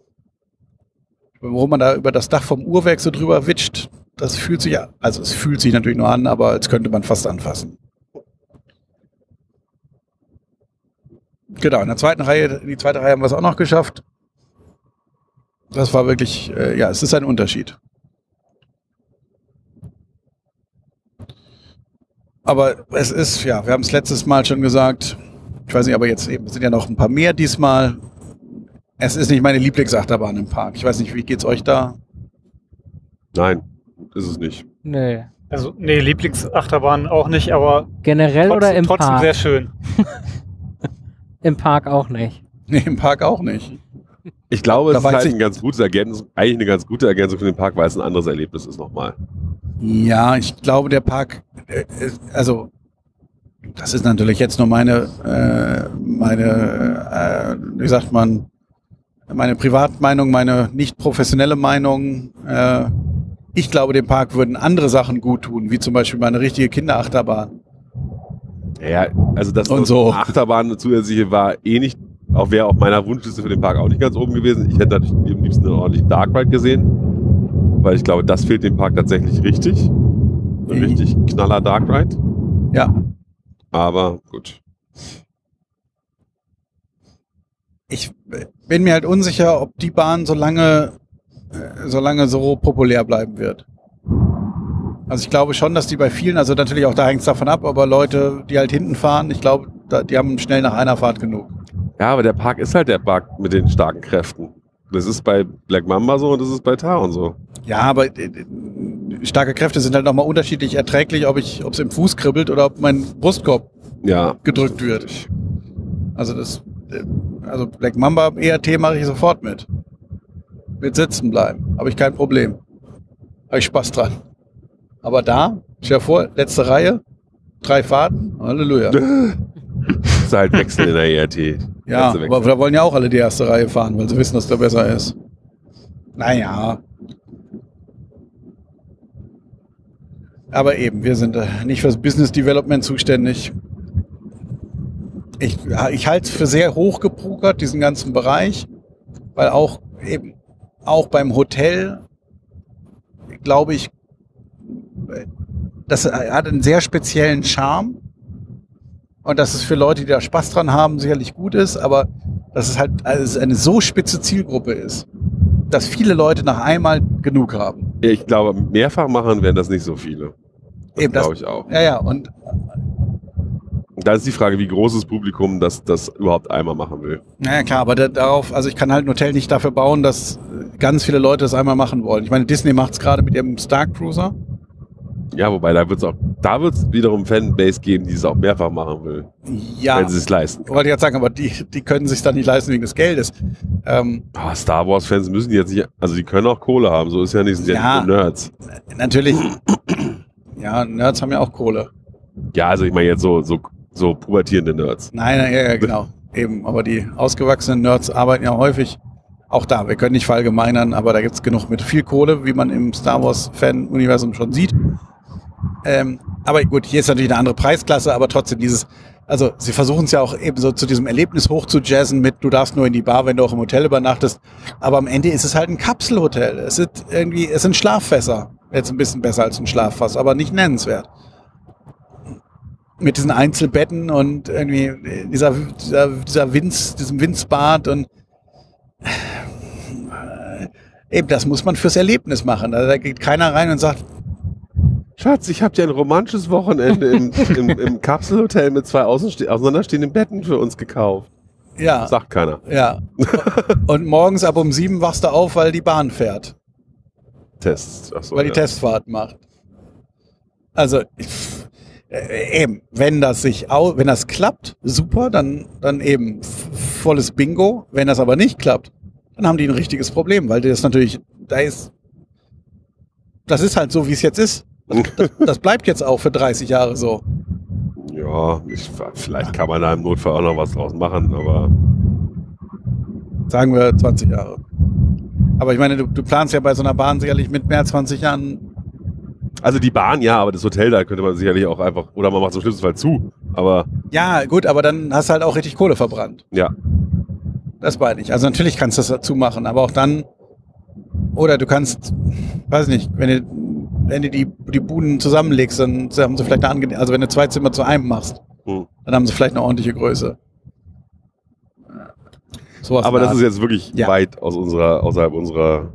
Wo man da über das Dach vom Uhrwerk so drüber witscht, das fühlt sich, ja- also es fühlt sich natürlich nur an, aber als könnte man fast anfassen. Genau, in der zweiten Reihe, in die zweite Reihe haben wir es auch noch geschafft. Das war wirklich, äh, ja, es ist ein Unterschied. Aber es ist, ja, wir haben es letztes Mal schon gesagt, ich weiß nicht, aber jetzt eben, sind ja noch ein paar mehr diesmal. Es ist nicht meine Lieblingsachterbahn im Park. Ich weiß nicht, wie geht's euch da? Nein, ist es nicht. Nö. Also, nee, Lieblingsachterbahn auch nicht, aber Generell trotzdem, oder im trotzdem Park? sehr schön. Im Park auch nicht. Nee, im Park auch nicht. Ich glaube, Da es ist halt ein ganz gutes Ergänzung, eigentlich eine ganz gute Ergänzung für den Park, weil es ein anderes Erlebnis ist nochmal. Ja, ich glaube, der Park, äh, äh, also das ist natürlich jetzt nur meine, äh, meine, äh, wie sagt man, meine Privatmeinung, meine nicht professionelle Meinung. Äh, ich glaube, dem Park würden andere Sachen gut tun, wie zum Beispiel mal eine richtige Kinderachterbahn. Ja, also das Und so. Achterbahn zusätzliche war eh nicht, auch wäre auf meiner Wunschliste für den Park auch nicht ganz oben gewesen. Ich hätte natürlich am liebsten einen ordentlichen Dark Ride gesehen, weil ich glaube, das fehlt dem Park tatsächlich richtig. Ein Mhm. richtig knaller Dark Ride. Ja, Aber gut. ich bin mir halt unsicher, ob die Bahn so lange, äh, so lange so populär bleiben wird. Also ich glaube schon, dass die bei vielen, also natürlich auch da hängt es davon ab, aber Leute, die halt hinten fahren, ich glaube, die haben schnell nach einer Fahrt genug. Ja, aber der Park ist halt der Park mit den starken Kräften. Das ist bei Black Mamba so und das ist bei Taron so. Ja, aber äh, äh, starke Kräfte sind halt nochmal unterschiedlich erträglich, ob ich, ob es im Fuß kribbelt oder ob mein Brustkorb Ja. gedrückt wird. Also das, äh, also Black Mamba ERT mache ich sofort mit. Mit sitzen bleiben, habe ich kein Problem. Habe ich Spaß dran. Aber da, stell dir vor, letzte Reihe, drei Fahrten, Halleluja. Das ist halt Wechsel in der ERT. Ja, aber da wollen ja auch alle die erste Reihe fahren, weil sie wissen, dass der besser ist. Naja. Aber eben, wir sind äh, nicht fürs Business Development zuständig. Ich, ich halte es für sehr hochgepokert, diesen ganzen Bereich, weil auch eben, auch beim Hotel, glaube ich, das hat einen sehr speziellen Charme und dass es für Leute, die da Spaß dran haben, sicherlich gut ist, aber dass es halt also eine so spitze Zielgruppe ist, dass viele Leute nach einmal genug haben. Ich glaube, mehrfach machen werden das nicht so viele. Das Eben, glaube ich auch. Ja, ja, und Und da ist die Frage, wie groß das Publikum das, das überhaupt einmal machen will. naja klar, aber da, darauf, also ich kann halt ein Hotel nicht dafür bauen, dass ganz viele Leute das einmal machen wollen. Ich meine, Disney macht es gerade mit ihrem Star Cruiser. Ja, wobei da wird es auch, da wird es wiederum Fanbase geben, die es auch mehrfach machen will, Ja, wenn sie es leisten. wollte ich jetzt sagen, aber die, die können sich dann nicht leisten wegen des Geldes. Ähm, Ah, Star Wars Fans müssen jetzt nicht, also die können auch Kohle haben, so ist ja nicht, sind ja, nicht nur Nerds. natürlich, ja, Nerds haben ja auch Kohle. Ja, also ich meine jetzt so, so, so pubertierende Nerds. Nein, nein, ja, ja, genau. Eben, aber die ausgewachsenen Nerds arbeiten ja häufig auch da. Wir können nicht verallgemeinern, aber da gibt's genug mit viel Kohle, wie man im Star Wars-Fan-Universum schon sieht. Ähm, aber gut, hier ist natürlich eine andere Preisklasse, aber trotzdem dieses, also sie versuchen es ja auch eben so zu diesem Erlebnis hoch zu jazzen mit, du darfst nur in die Bar, wenn du auch im Hotel übernachtest. Aber am Ende ist es halt ein Kapselhotel. Es sind irgendwie, es sind Schlaffässer. Jetzt ein bisschen besser als ein Schlaffass, aber nicht nennenswert. Mit diesen Einzelbetten und irgendwie dieser, dieser, dieser Winz, diesem Winzbad und äh, eben, das muss man fürs Erlebnis machen. Also da geht keiner rein und sagt, Schatz, ich habe dir ein romantisches Wochenende im, im, im Kapselhotel mit zwei auseinanderstehenden Betten für uns gekauft. ja, Sagt keiner. ja. Und morgens ab um sieben wachst du auf, weil die Bahn fährt. Tests. Achso, weil die ja. Testfahrt macht. Also äh, eben, wenn das sich au wenn das klappt, super, dann dann eben volles Bingo. Wenn das aber nicht klappt, dann haben die ein richtiges Problem, weil das natürlich da ist das ist halt so, wie es jetzt ist. Das, das bleibt jetzt auch für 30 Jahre so. Ja, ich, vielleicht kann man da im Notfall auch noch was draus machen, aber Sagen wir 20 Jahre. Aber ich meine, du, du planst ja bei so einer Bahn sicherlich mit mehr als 20 Jahren. also die Bahn ja, aber das Hotel da könnte man sicherlich auch einfach oder man macht es im schlimmsten Fall zu. Aber Ja, gut, aber dann hast du halt auch richtig Kohle verbrannt. ja, Das meine ich. Also natürlich kannst du das dazu machen, aber auch dann, oder du kannst, weiß nicht, wenn du, wenn du die, die Buden zusammenlegst, dann haben sie vielleicht eine angenehme, also wenn du zwei Zimmer zu einem machst, Hm. dann haben sie vielleicht eine ordentliche Größe. Sowas aber das ist jetzt wirklich Ja. weit aus unserer, außerhalb unserer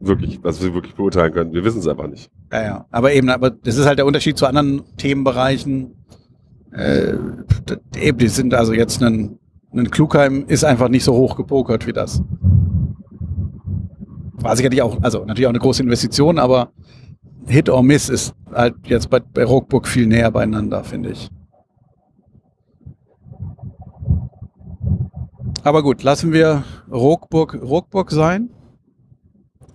wirklich, was wir wirklich beurteilen können. Wir wissen es einfach nicht. ja, ja. Aber eben, aber das ist halt der Unterschied zu anderen Themenbereichen. Äh, eben, die sind also jetzt ein, ein Klugheim ist einfach nicht so hoch gepokert wie das. War sicherlich auch, also natürlich auch eine große Investition, aber Hit or Miss ist halt jetzt bei, bei Rockburg viel näher beieinander, finde ich. Aber gut, lassen wir Rockburg, Rockburg sein.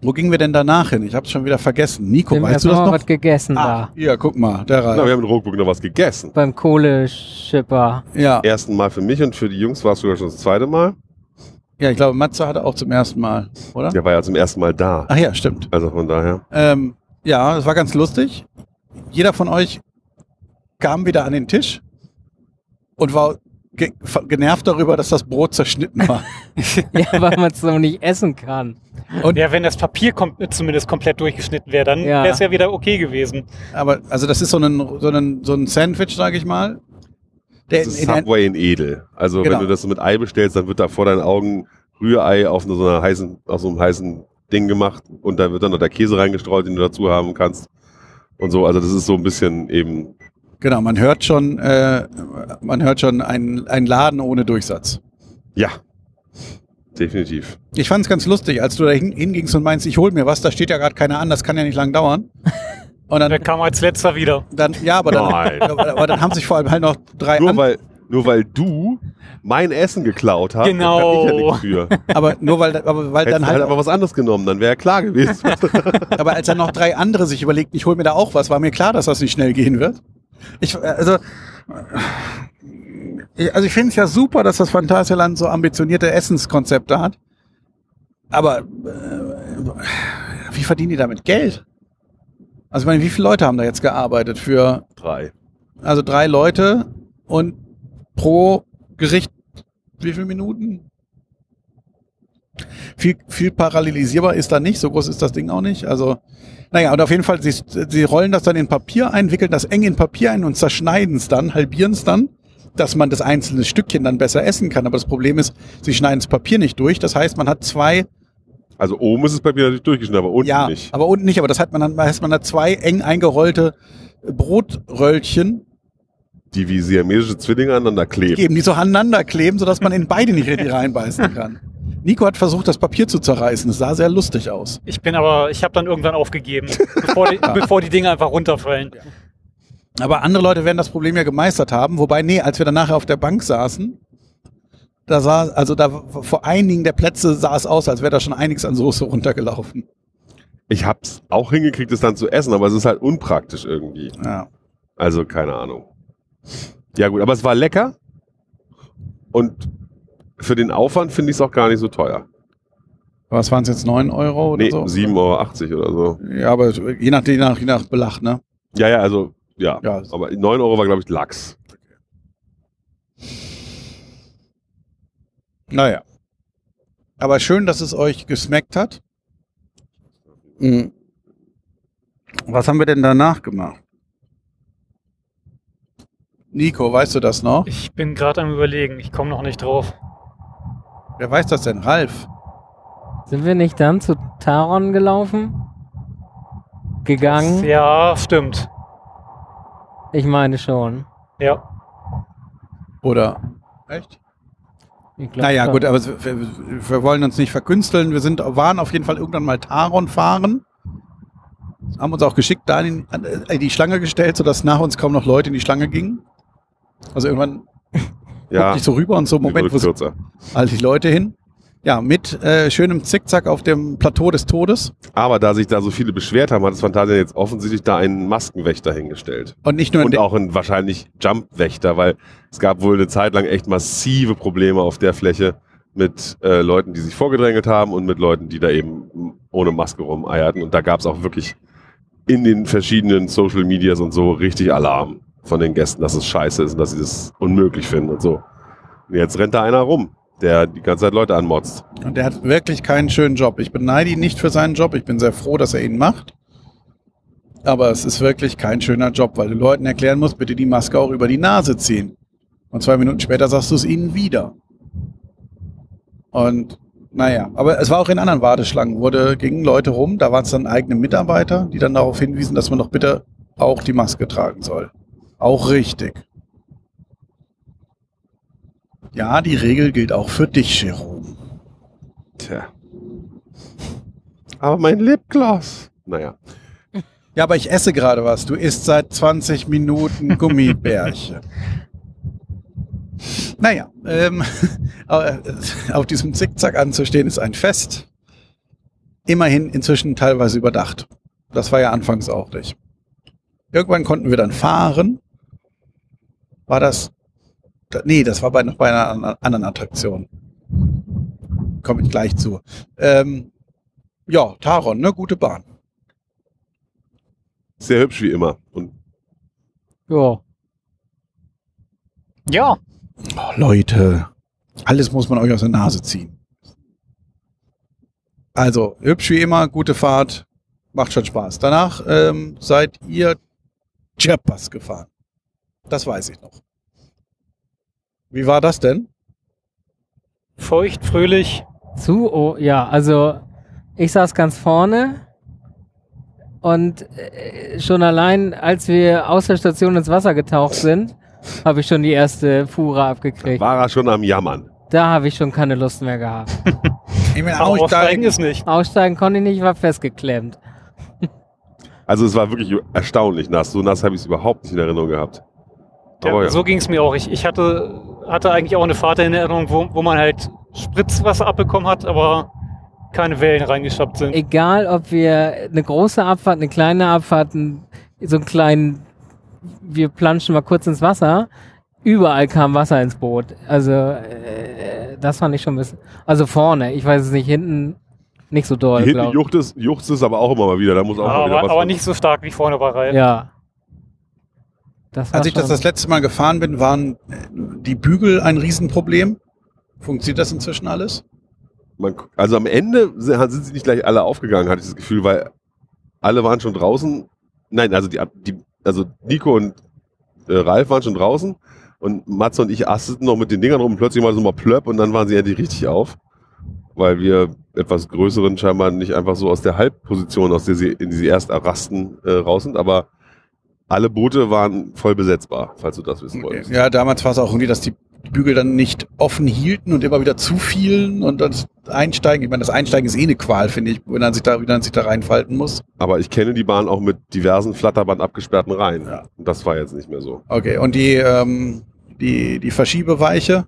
Wo gingen wir denn danach hin? Ich habe es schon wieder vergessen. Nico, Wir weißt du das noch? was gegessen Ah, da. hier, guck mal, der Na, wir Ralf. haben in Rockburg noch was gegessen. Beim Kohleschipper. Ja, Ersten Mal für mich und für die Jungs war es sogar schon das zweite Mal. Ja, ich glaube, Matze hatte auch zum ersten Mal, oder? Der war ja zum ersten Mal da. Ach ja, stimmt. Also von daher. Ähm, ja, das war ganz lustig. Jeder von euch kam wieder an den Tisch und war ge genervt darüber, dass das Brot zerschnitten war. Ja, weil man es noch nicht essen kann. Und, Ja, wenn das Papier kom zumindest komplett durchgeschnitten wäre, dann Ja. wäre es ja wieder okay gewesen. aber also das ist so ein, so ein, so ein Sandwich, sage ich mal. Der Das ist in, Subway in Edel. Also Genau. wenn du das so mit Ei bestellst, dann wird da vor deinen Augen Rührei auf so einer heißen, auf so einem heißen Ding gemacht und da wird dann noch der Käse reingestreut, den du dazu haben kannst. Und so, also das ist so ein bisschen eben, genau, man hört schon, äh, man hört schon einen, einen Laden ohne Durchsatz. ja, definitiv. Ich fand es ganz lustig, als du da hin, hingingst und meinst, ich hol mir was, da steht ja gerade keiner an, das kann ja nicht lang dauern. Und Der dann, kam als letzter wieder. dann ja, aber dann, Nein. aber, aber dann haben sich vor allem halt noch drei Nur an, weil, nur weil du mein Essen geklaut hast, Genau. kann ich ja nichts für. aber nur weil, aber weil Hättest dann halt, halt einfach was anderes genommen, dann wäre ja klar gewesen. aber als dann noch drei andere sich überlegten, ich hol mir da auch was, war mir klar, dass das nicht schnell gehen wird. Ich, also, ich- also ich finde es ja super, dass das Phantasialand so ambitionierte Essenskonzepte hat. Aber äh, wie verdienen die damit Geld? Also ich meine, wie viele Leute haben da jetzt gearbeitet für Drei. also drei Leute und pro Gericht wie viele Minuten? Viel, viel parallelisierbar ist da nicht, so groß ist das Ding auch nicht. Also, naja, und auf jeden Fall, sie, sie rollen das dann in Papier ein, wickeln das eng in Papier ein und zerschneiden es dann, halbieren es dann, dass man das einzelne Stückchen dann besser essen kann. Aber das Problem ist, sie schneiden das Papier nicht durch. Das heißt, man hat zwei Also oben ist es bei mir natürlich durchgeschnitten, aber unten ja, nicht. aber unten nicht. Aber das hat man dann, heißt man hat zwei eng eingerollte Brotröllchen, Die wie siamesische Zwillinge aneinander kleben. geben, die so aneinander kleben, sodass man in beide nicht richtig reinbeißen kann. Nico hat versucht, das Papier zu zerreißen. Es sah sehr lustig aus. Ich bin aber, ich habe dann irgendwann aufgegeben, bevor die, bevor die Dinge einfach runterfallen. Aber andere Leute werden das Problem ja gemeistert haben. Wobei, nee, als wir dann nachher auf der Bank saßen, da sah, also da vor einigen der Plätze sah es aus, als wäre da schon einiges an Soße runtergelaufen. Ich hab's auch hingekriegt, es dann zu essen, aber es ist halt unpraktisch irgendwie. Ja. Also keine Ahnung. Ja gut, aber es war lecker. Und für den Aufwand finde ich es auch gar nicht so teuer. Was waren es jetzt, 9 Euro oder Nee, so? 7,80 Euro oder so. Ja, aber je nach, je nach, je nach Belach, ne? Ja, ja, also, ja. Ja. Aber 9 Euro war, glaube ich, Lachs. Naja. Aber schön, dass es euch gesmeckt hat. Mhm. Was haben wir denn danach gemacht? Nico, weißt du das noch? Ich bin gerade am überlegen, ich komme noch nicht drauf. Wer weiß das denn? Ralf? Sind wir nicht dann zu Taron gelaufen? Gegangen? Ja, stimmt. Ich meine schon. Ja. Oder? Echt? Ich glaub Naja, gut, aber wir, wir wollen uns nicht verkünsteln. Wir sind, waren auf jeden Fall irgendwann mal Taron fahren. Haben uns auch geschickt da in, in die Schlange gestellt, sodass nach uns kaum noch Leute in die Schlange gingen. Also irgendwann Ja, guckte ich so rüber und so, Moment, wo sind all die Leute hin? Ja, mit äh, schönem Zickzack auf dem Plateau des Todes. Aber da sich da so viele beschwert haben, hat das Phantasia jetzt offensichtlich da einen Maskenwächter hingestellt. Und nicht nur Und auch einen wahrscheinlich Jumpwächter, weil es gab wohl eine Zeit lang echt massive Probleme auf der Fläche mit äh, Leuten, die sich vorgedrängelt haben und mit Leuten, die da eben ohne Maske rumeierten. Und da gab es auch wirklich in den verschiedenen Social Medias und so richtig Alarm von den Gästen, dass es scheiße ist und dass sie das unmöglich finden und so. Und jetzt rennt da einer rum, der die ganze Zeit Leute anmotzt. Und der hat wirklich keinen schönen Job. Ich beneide ihn nicht für seinen Job. Ich bin sehr froh, dass er ihn macht. Aber es ist wirklich kein schöner Job, weil du Leuten erklären musst, bitte die Maske auch über die Nase ziehen. Und zwei Minuten später sagst du es ihnen wieder. Und naja, aber es war auch in anderen Warteschlangen, wurde, gingen Leute rum, da waren es dann eigene Mitarbeiter, die dann darauf hinwiesen, dass man doch bitte auch die Maske tragen soll. Auch richtig. Ja, die Regel gilt auch für dich, Jerome. Tja. Aber mein Lipgloss. Naja. Ja, aber ich esse gerade was. Du isst seit 20 Minuten Gummibärchen. naja, ähm, äh, auf diesem Zickzack anzustehen ist ein Fest. Immerhin inzwischen teilweise überdacht. Das war ja anfangs auch nicht. Irgendwann konnten wir dann fahren. War das? Da- Nee, das war bei, noch bei einer an- anderen Attraktion. Komme ich gleich zu. Ähm, ja, Taron, ne? Gute Bahn. Sehr hübsch wie immer. Und Ja. Ja, Oh, Leute, alles muss man euch aus der Nase ziehen. Also, hübsch wie immer, gute Fahrt, macht schon Spaß. Danach ähm, seid ihr Chiapas gefahren. Das weiß ich noch. Wie war das denn? feucht, fröhlich. Zu, oh, ja, also ich saß ganz vorne und äh, schon allein, als wir aus der Station ins Wasser getaucht sind, habe ich schon die erste Fuhre abgekriegt. war er schon am Jammern. Da habe ich schon keine Lust mehr gehabt. Ich bin Aber aussteigen ist nicht. Aussteigen konnte ich nicht, war festgeklemmt. Also es war wirklich erstaunlich nass. So nass habe ich es überhaupt nicht in Erinnerung gehabt. Ja, ja. So ging es mir auch. Ich, ich hatte, hatte eigentlich auch eine Fahrt in Erinnerung, wo, wo man halt Spritzwasser abbekommen hat, aber keine Wellen reingeschappt sind. Egal, ob wir eine große Abfahrt, eine kleine Abfahrt, so einen kleinen, wir planschen mal kurz ins Wasser, überall kam Wasser ins Boot. Also äh, das fand ich schon ein bisschen. Also vorne, ich weiß es nicht, hinten nicht so doll, Hinten juckt es, juchzt es aber auch immer mal wieder. Da muss auch mal wieder aber, was aber nicht so stark wie vorne bei ich. Reihe. Ja. Das war Als ich das das letzte Mal gefahren bin, waren äh, die Bügel ein Riesenproblem. Funktioniert das inzwischen alles? Man, also am Ende sind sind sie nicht gleich alle aufgegangen, hatte ich das Gefühl, weil alle waren schon draußen. Nein, also die, die also Nico und äh, Ralf waren schon draußen und Matze und ich asteten noch mit den Dingern rum, plötzlich mal so mal plöpp und dann waren sie endlich richtig auf, weil wir etwas größeren scheinbar nicht einfach so aus der Halbposition, aus der sie in die sie erst errasten, äh, raus sind, aber alle Boote waren voll besetzbar, falls du das wissen wolltest. Ja, damals war es auch irgendwie, dass die Bügel dann nicht offen hielten und immer wieder zufielen und das Einsteigen, ich meine, das Einsteigen ist eh eine Qual, finde ich, wenn man sich da, wie man sich da reinfalten muss. Aber ich kenne die Bahn auch mit diversen Flatterband abgesperrten Reihen. Ja. Und das war jetzt nicht mehr so. Okay, und die, ähm, die, die Verschiebeweiche,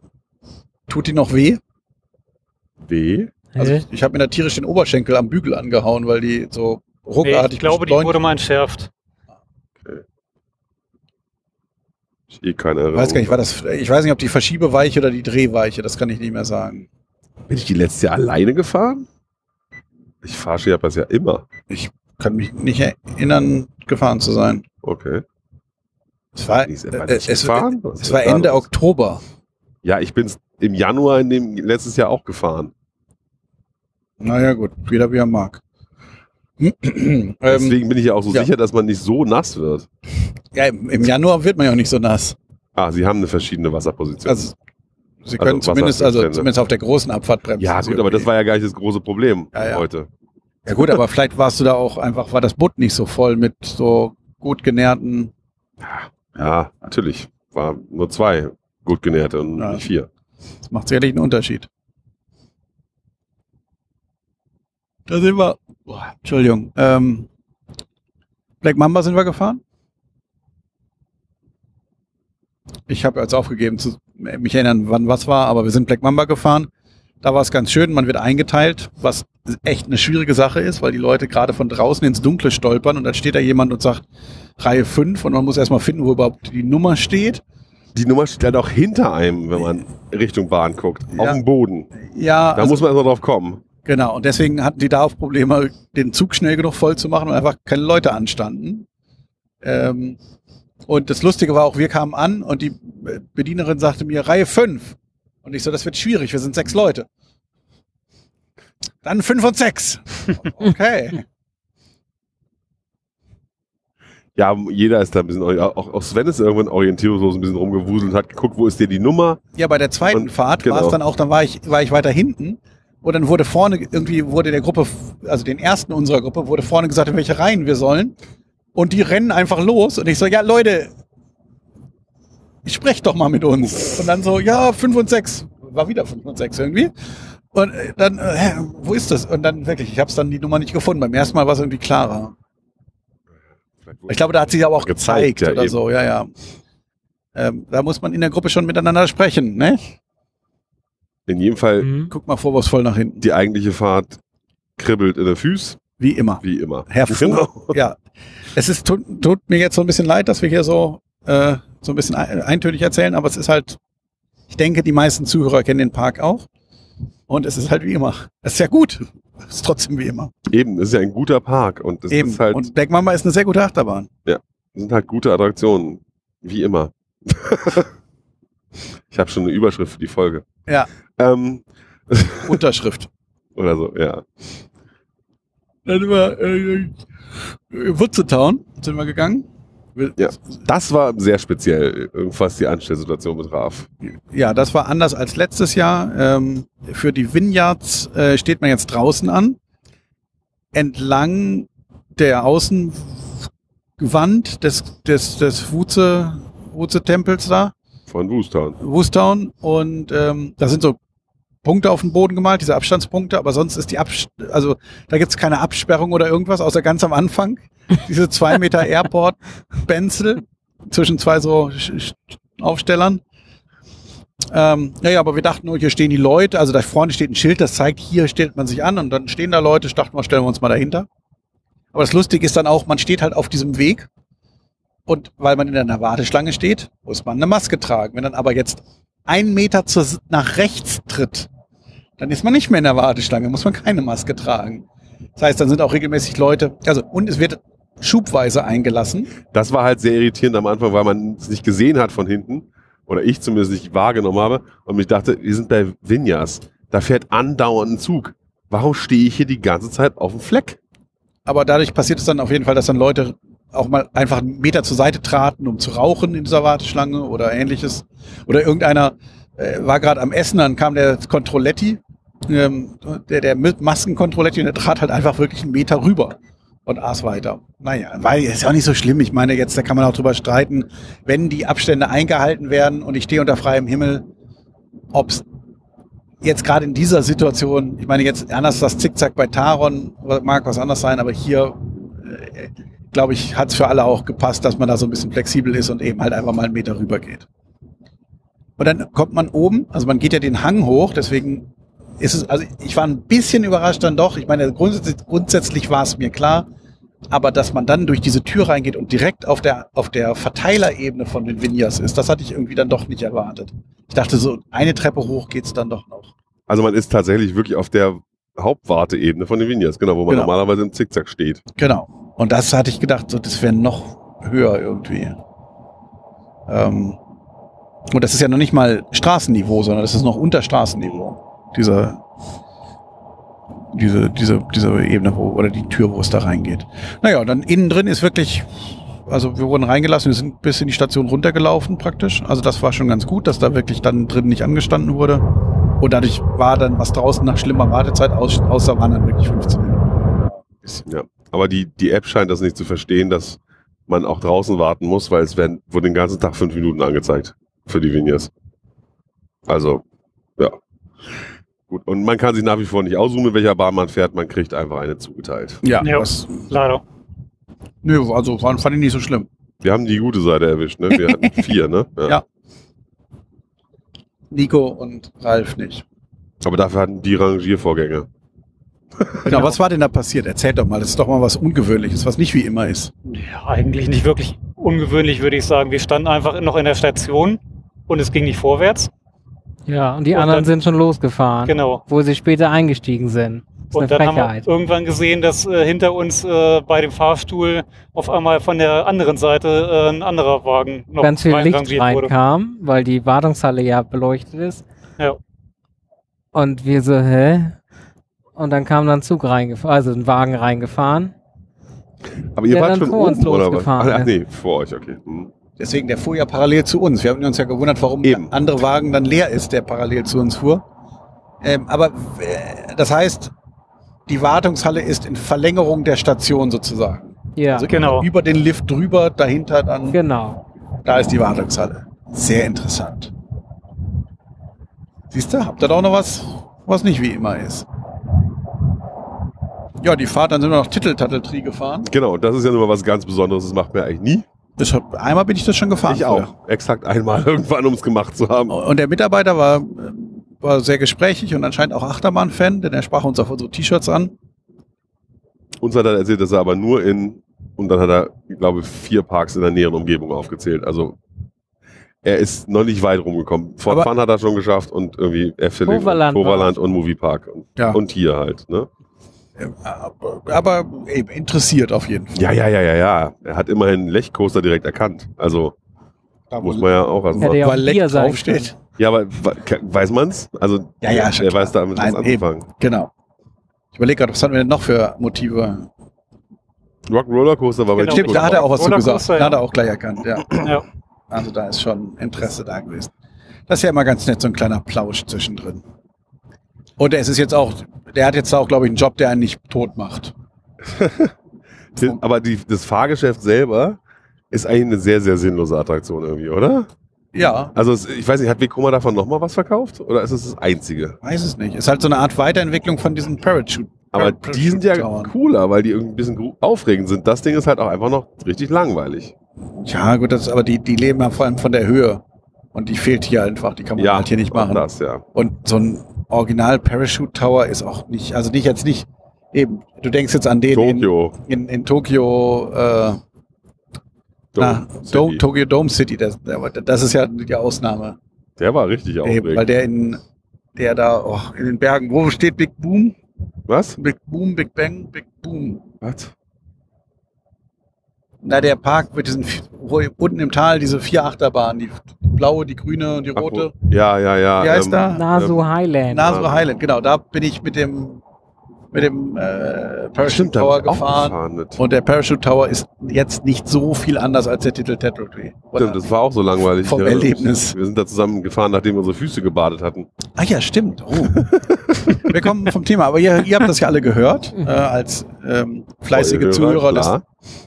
tut die noch weh? W. Also Hä? ich, ich habe mir da tierisch den Oberschenkel am Bügel angehauen, weil die so Nee, ruckartig ich glaube, die wurde mal entschärft. Ich eh keine Erinnerung. weiß gar nicht, war das, ich weiß nicht, ob die Verschiebeweiche oder die Drehweiche, das kann ich nicht mehr sagen. Bin ich die letzte Jahr alleine gefahren? Ich fahre Skiapas ja immer. Kann mich nicht erinnern, gefahren zu sein. Okay. Es war, äh, es, gefahren? Es war Ende los? Oktober. Ja, ich bin's im Januar in dem letztes Jahr auch gefahren. Naja, gut, jeder wie er mag. Ähm, Deswegen bin ich ja auch so ja. sicher, dass man nicht so nass wird. ja, im, Januar wird man ja auch nicht so nass. Ah, sie haben eine verschiedene Wasserposition. Also, Sie können Also zumindest, also zumindest auf der großen Abfahrt bremsen. ja, gut, aber das war ja gar nicht das große Problem Ja, ja. heute. Ja gut, aber vielleicht warst du da auch einfach, war das Boot nicht so voll mit so gut genährten. Ja, natürlich. War nur zwei gut genährte und nicht vier. Das macht sicherlich einen Unterschied. Da sind wir. Boah, Entschuldigung. Ähm, Black Mamba sind wir gefahren. Ich habe jetzt aufgegeben zu mich erinnern, wann was war, aber wir sind Black Mamba gefahren. Da war es ganz schön, man wird eingeteilt, was echt eine schwierige Sache ist, weil die Leute gerade von draußen ins Dunkle stolpern und dann steht da jemand und sagt Reihe 5 und man muss erstmal finden, wo überhaupt die Nummer steht. Die Nummer steht halt auch hinter einem, wenn man Richtung Bahn guckt. Auf Ja. dem Boden. Ja, Da also- muss man erstmal drauf kommen. Genau, und deswegen hatten die da auch Probleme, den Zug schnell genug voll zu machen und einfach keine Leute anstanden. Ähm, und das Lustige war auch, wir kamen an und die Bedienerin sagte mir Reihe 5. Und ich so, das wird schwierig, wir sind sechs Leute. Dann fünf und sechs. Okay. Ja, jeder ist da ein bisschen, auch, auch Sven ist irgendwann orientierungslos ein bisschen rumgewuselt und hat geguckt, wo ist denn die Nummer? Ja, bei der zweiten Und- Fahrt war genau. es dann auch, dann war ich, war ich weiter hinten. Und dann wurde vorne, irgendwie wurde der Gruppe, also den ersten unserer Gruppe, wurde vorne gesagt, in welche Reihen wir sollen. Und die rennen einfach los. Und ich so, ja, Leute, sprecht doch mal mit uns. Und dann so, ja, fünf und sechs. War wieder fünf und sechs irgendwie. Und äh, dann, äh, hä, wo ist das? Und dann wirklich, ich habe dann die Nummer nicht gefunden. Beim ersten Mal war es irgendwie klarer. Ich glaube, da hat sich aber auch Gezeigt, gezeigt, ja, oder eben. so, ja, ja. Ähm, da muss man in der Gruppe schon miteinander sprechen, ne? In jedem Fall, Mhm. Guck mal vorwurfsvoll nach hinten. die eigentliche Fahrt kribbelt in den Füßen, Wie immer. wie immer. Hervor. Genau. Ja. Es ist, tut, tut mir jetzt so ein bisschen leid, dass wir hier so, äh, so ein bisschen ein- eintönig erzählen, aber es ist halt, ich denke, die meisten Zuhörer kennen den Park auch. Und es ist halt wie immer. Es ist ja gut. Es ist trotzdem wie immer. Eben, es ist ja ein guter Park und es Eben. ist halt, Und Black Mamba ist eine sehr gute Achterbahn. sind halt gute Attraktionen. Wie immer. ich habe schon eine Überschrift für die Folge. Ja. Ähm, Unterschrift. oder so, ja. Dann sind wir, äh, äh, Wutzetown sind wir gegangen. Ja. Das war sehr speziell, was die Anstellsituation betraf. Ja, das war anders als letztes Jahr. Ähm, für die Vineyards äh, steht man jetzt draußen an. Entlang der Außenwand des, des, des Wuze, Wuze-Tempels da, Von Woostown. Wustown. Und ähm, da sind so Punkte auf dem Boden gemalt, diese Abstandspunkte, aber sonst ist die Abs also da gibt's keine Absperrung oder irgendwas, außer ganz am Anfang. Diese zwei Meter Airport-Benzel zwischen zwei so Sch- Aufstellern. Ähm, ja, ja, aber wir dachten, oh, hier stehen die Leute, also da vorne steht ein Schild, das zeigt, hier stellt man sich an und dann stehen da Leute, ich dachte mal, stellen wir uns mal dahinter. Aber das Lustige ist dann auch, man steht halt auf diesem Weg und weil man in einer Warteschlange steht, muss man eine Maske tragen. Wenn dann aber jetzt ein Meter zur, nach rechts tritt, dann ist man nicht mehr in der Warteschlange, muss man keine Maske tragen. Das heißt, dann sind auch regelmäßig Leute, also und es wird schubweise eingelassen. Das war halt sehr irritierend am Anfang, weil man es nicht gesehen hat von hinten. Oder ich zumindest nicht wahrgenommen habe. Und ich dachte, wir sind bei Vinyas. Da fährt andauernd ein Zug. Warum stehe ich hier die ganze Zeit auf dem Fleck? Aber dadurch passiert es dann auf jeden Fall, dass dann Leute auch mal einfach einen Meter zur Seite traten, um zu rauchen in dieser Warteschlange oder ähnliches. Oder irgendeiner äh, war gerade am Essen, dann kam der Controletti, ähm, der, der mit Maskenkontroletti, und der trat halt einfach wirklich einen Meter rüber und aß weiter. Naja, weil ist ja auch nicht so schlimm. Ich meine, jetzt, da kann man auch drüber streiten, wenn die Abstände eingehalten werden und ich stehe unter freiem Himmel, ob es jetzt gerade in dieser Situation, ich meine, jetzt anders das Zickzack bei Taron mag was anders sein, aber hier, äh, glaube ich, hat es für alle auch gepasst, dass man da so ein bisschen flexibel ist und eben halt einfach mal einen Meter rüber geht. Und dann kommt man oben, also man geht ja den Hang hoch, deswegen ist es, also ich war ein bisschen überrascht dann doch. Ich meine, grundsätzlich, grundsätzlich war es mir klar, aber dass man dann durch diese Tür reingeht und direkt auf der, auf der Verteilerebene von den Vinyas ist, das hatte ich irgendwie dann doch nicht erwartet. Ich dachte so, eine Treppe hoch geht's dann doch noch. Also man ist tatsächlich wirklich auf der Hauptwarteebene von den Vinyas, genau, wo man Genau. normalerweise im Zickzack steht. Genau. Und das hatte ich gedacht, so, das wäre noch höher irgendwie. Ähm, Und das ist ja noch nicht mal Straßenniveau, sondern das ist noch unter Straßenniveau. Diese, diese, diese, diese Ebene, wo, oder die Tür, wo es da reingeht. Naja, und dann innen drin ist wirklich, also wir wurden reingelassen, wir sind bis in die Station runtergelaufen praktisch. Also das war schon ganz gut, dass da wirklich dann drin nicht angestanden wurde. Und dadurch war dann, was draußen nach schlimmer Wartezeit aus, aussah, waren dann wirklich 15 Minuten. Ja. Aber die, die App scheint das nicht zu verstehen, dass man auch draußen warten muss, weil es werden, wurde den ganzen Tag fünf Minuten angezeigt für die Vignes. Also, ja. Gut. Und man kann sich nach wie vor nicht aussuchen, mit welcher Bahn man fährt. Man kriegt einfach eine zugeteilt. Ja, Ja. das, Leider. nö, also fand, fand ich nicht so schlimm. Wir haben die gute Seite erwischt, ne? Wir hatten vier, ne? Ja. Nico und Ralf nicht. Aber dafür hatten die Rangiervorgänge. Genau, was war denn da passiert? Erzählt doch mal, das ist doch mal was Ungewöhnliches, was nicht wie immer ist. Ja, eigentlich nicht wirklich ungewöhnlich, würde ich sagen. Wir standen einfach noch in der Station und es ging nicht vorwärts. Ja, und die Und anderen dann- sind schon losgefahren, Genau. wo sie später eingestiegen sind. Das ist Und eine dann haben wir Frechheit. irgendwann gesehen, dass äh, hinter uns äh, bei dem Fahrstuhl auf einmal von der anderen Seite äh, ein anderer Wagen noch Ganz viel Licht reinkam, weil die Wartungshalle ja beleuchtet ist. Ja. Und wir so, hä? Und dann kam dann ein Zug reingefahren, also ein Wagen reingefahren. Aber ihr Der wart schon vor uns oben, oder was? losgefahren Ach, ach nee, vor euch, okay. Hm. Deswegen, der fuhr ja parallel zu uns. Wir haben uns ja gewundert, warum Eben. der andere Wagen dann leer ist, der parallel zu uns fuhr. Ähm, aber äh, das heißt, die Wartungshalle ist in Verlängerung der Station sozusagen. Ja, Also Genau. über den Lift drüber, dahinter dann, genau. da ist die Wartungshalle. Sehr interessant. Siehst du, habt ihr da auch noch was, was nicht wie immer ist? Ja, die Fahrt, dann sind wir noch Titeltatteltrie gefahren. Genau, das ist ja nur mal was ganz Besonderes. Das macht man eigentlich nie. Das, einmal bin ich das schon gefahren. ich früher. auch. Exakt einmal irgendwann, um es gemacht zu haben. Und der Mitarbeiter war, war sehr gesprächig und anscheinend auch Achterbahn-Fan, denn er sprach uns auf unsere T-Shirts an. Uns hat er erzählt, dass er aber nur in, und dann hat er, ich glaube, vier Parks in der näheren Umgebung aufgezählt. Also er ist noch nicht weit rumgekommen. Fort Fun hat er schon geschafft und irgendwie Efteling, Hoverland war Hoverland und Moviepark. Und, Ja. und hier halt. Ne? Aber, eben interessiert auf jeden Fall. Ja, ja, ja, ja, ja. Er hat immerhin Lechcoaster direkt erkannt. Also Da, muss man ja auch. Also, Hätte ja weil sein draufsteht. ja, aber we- weiß man's? Also Ja, ja, schon er klar. weiß damit was Nein, eben. anzufangen. Genau. Ich überlege gerade, was hatten wir denn noch für Motive? Rock Rollercoaster war bei Genau. Stimmt, da hat er auch was zu gesagt. Da hat er auch gleich erkannt, ja. Ja. Also da ist schon Interesse da gewesen. Das ist ja immer ganz nett, so ein kleiner Plausch zwischendrin. Und es ist jetzt auch, der hat jetzt auch, glaube ich, einen Job, der einen nicht tot macht. Aber die, das Fahrgeschäft selber ist eigentlich eine sehr, sehr sinnlose Attraktion irgendwie, oder? Ja, Also es, ich weiß nicht, hat Vekoma davon nochmal was verkauft? Oder ist es das einzige? weiß es nicht. Ist halt so eine Art Weiterentwicklung von diesen Parachute. Aber Parachute die sind ja cooler, weil die irgendwie ein bisschen aufregend sind. Das Ding ist halt auch einfach noch richtig langweilig. Ja, gut, das, aber die, die leben ja vor allem von der Höhe. Und die fehlt hier einfach. Die kann man halt hier nicht machen. Das, ja. Und so ein Original Parachute Tower ist auch nicht, also nicht jetzt nicht, eben, du denkst jetzt an den Tokio. in, in, in Tokio, äh, na, City. Dome, Tokyo Dome City, das, das ist ja die Ausnahme. Der war richtig Eben, aufregend. weil der in, der da, oh, in den Bergen, wo steht Big Boom? was? Big Boom, Big Bang, Big Boom. Was? Na, der Park mit diesen, wo unten im Tal diese vier Achterbahnen, die blaue, die grüne und die Ach, rote. Ja, ja, ja. Wie heißt da? Nasu Highland. Naso Highland, genau, da bin ich mit dem, mit dem äh, Parachute Stimmt, Tower gefahren. Und der Parachute Tower ist jetzt nicht so viel anders als der Titel Tatooine. Stimmt, das war auch so langweilig. Vom Ja, Erlebnis. Wir sind da zusammen gefahren, nachdem wir unsere Füße gebadet hatten. Ah ja, stimmt. Oh. Wir kommen vom Thema, aber ihr, ihr habt das ja alle gehört, äh, als ähm, fleißige Hörer, Zuhörer klar.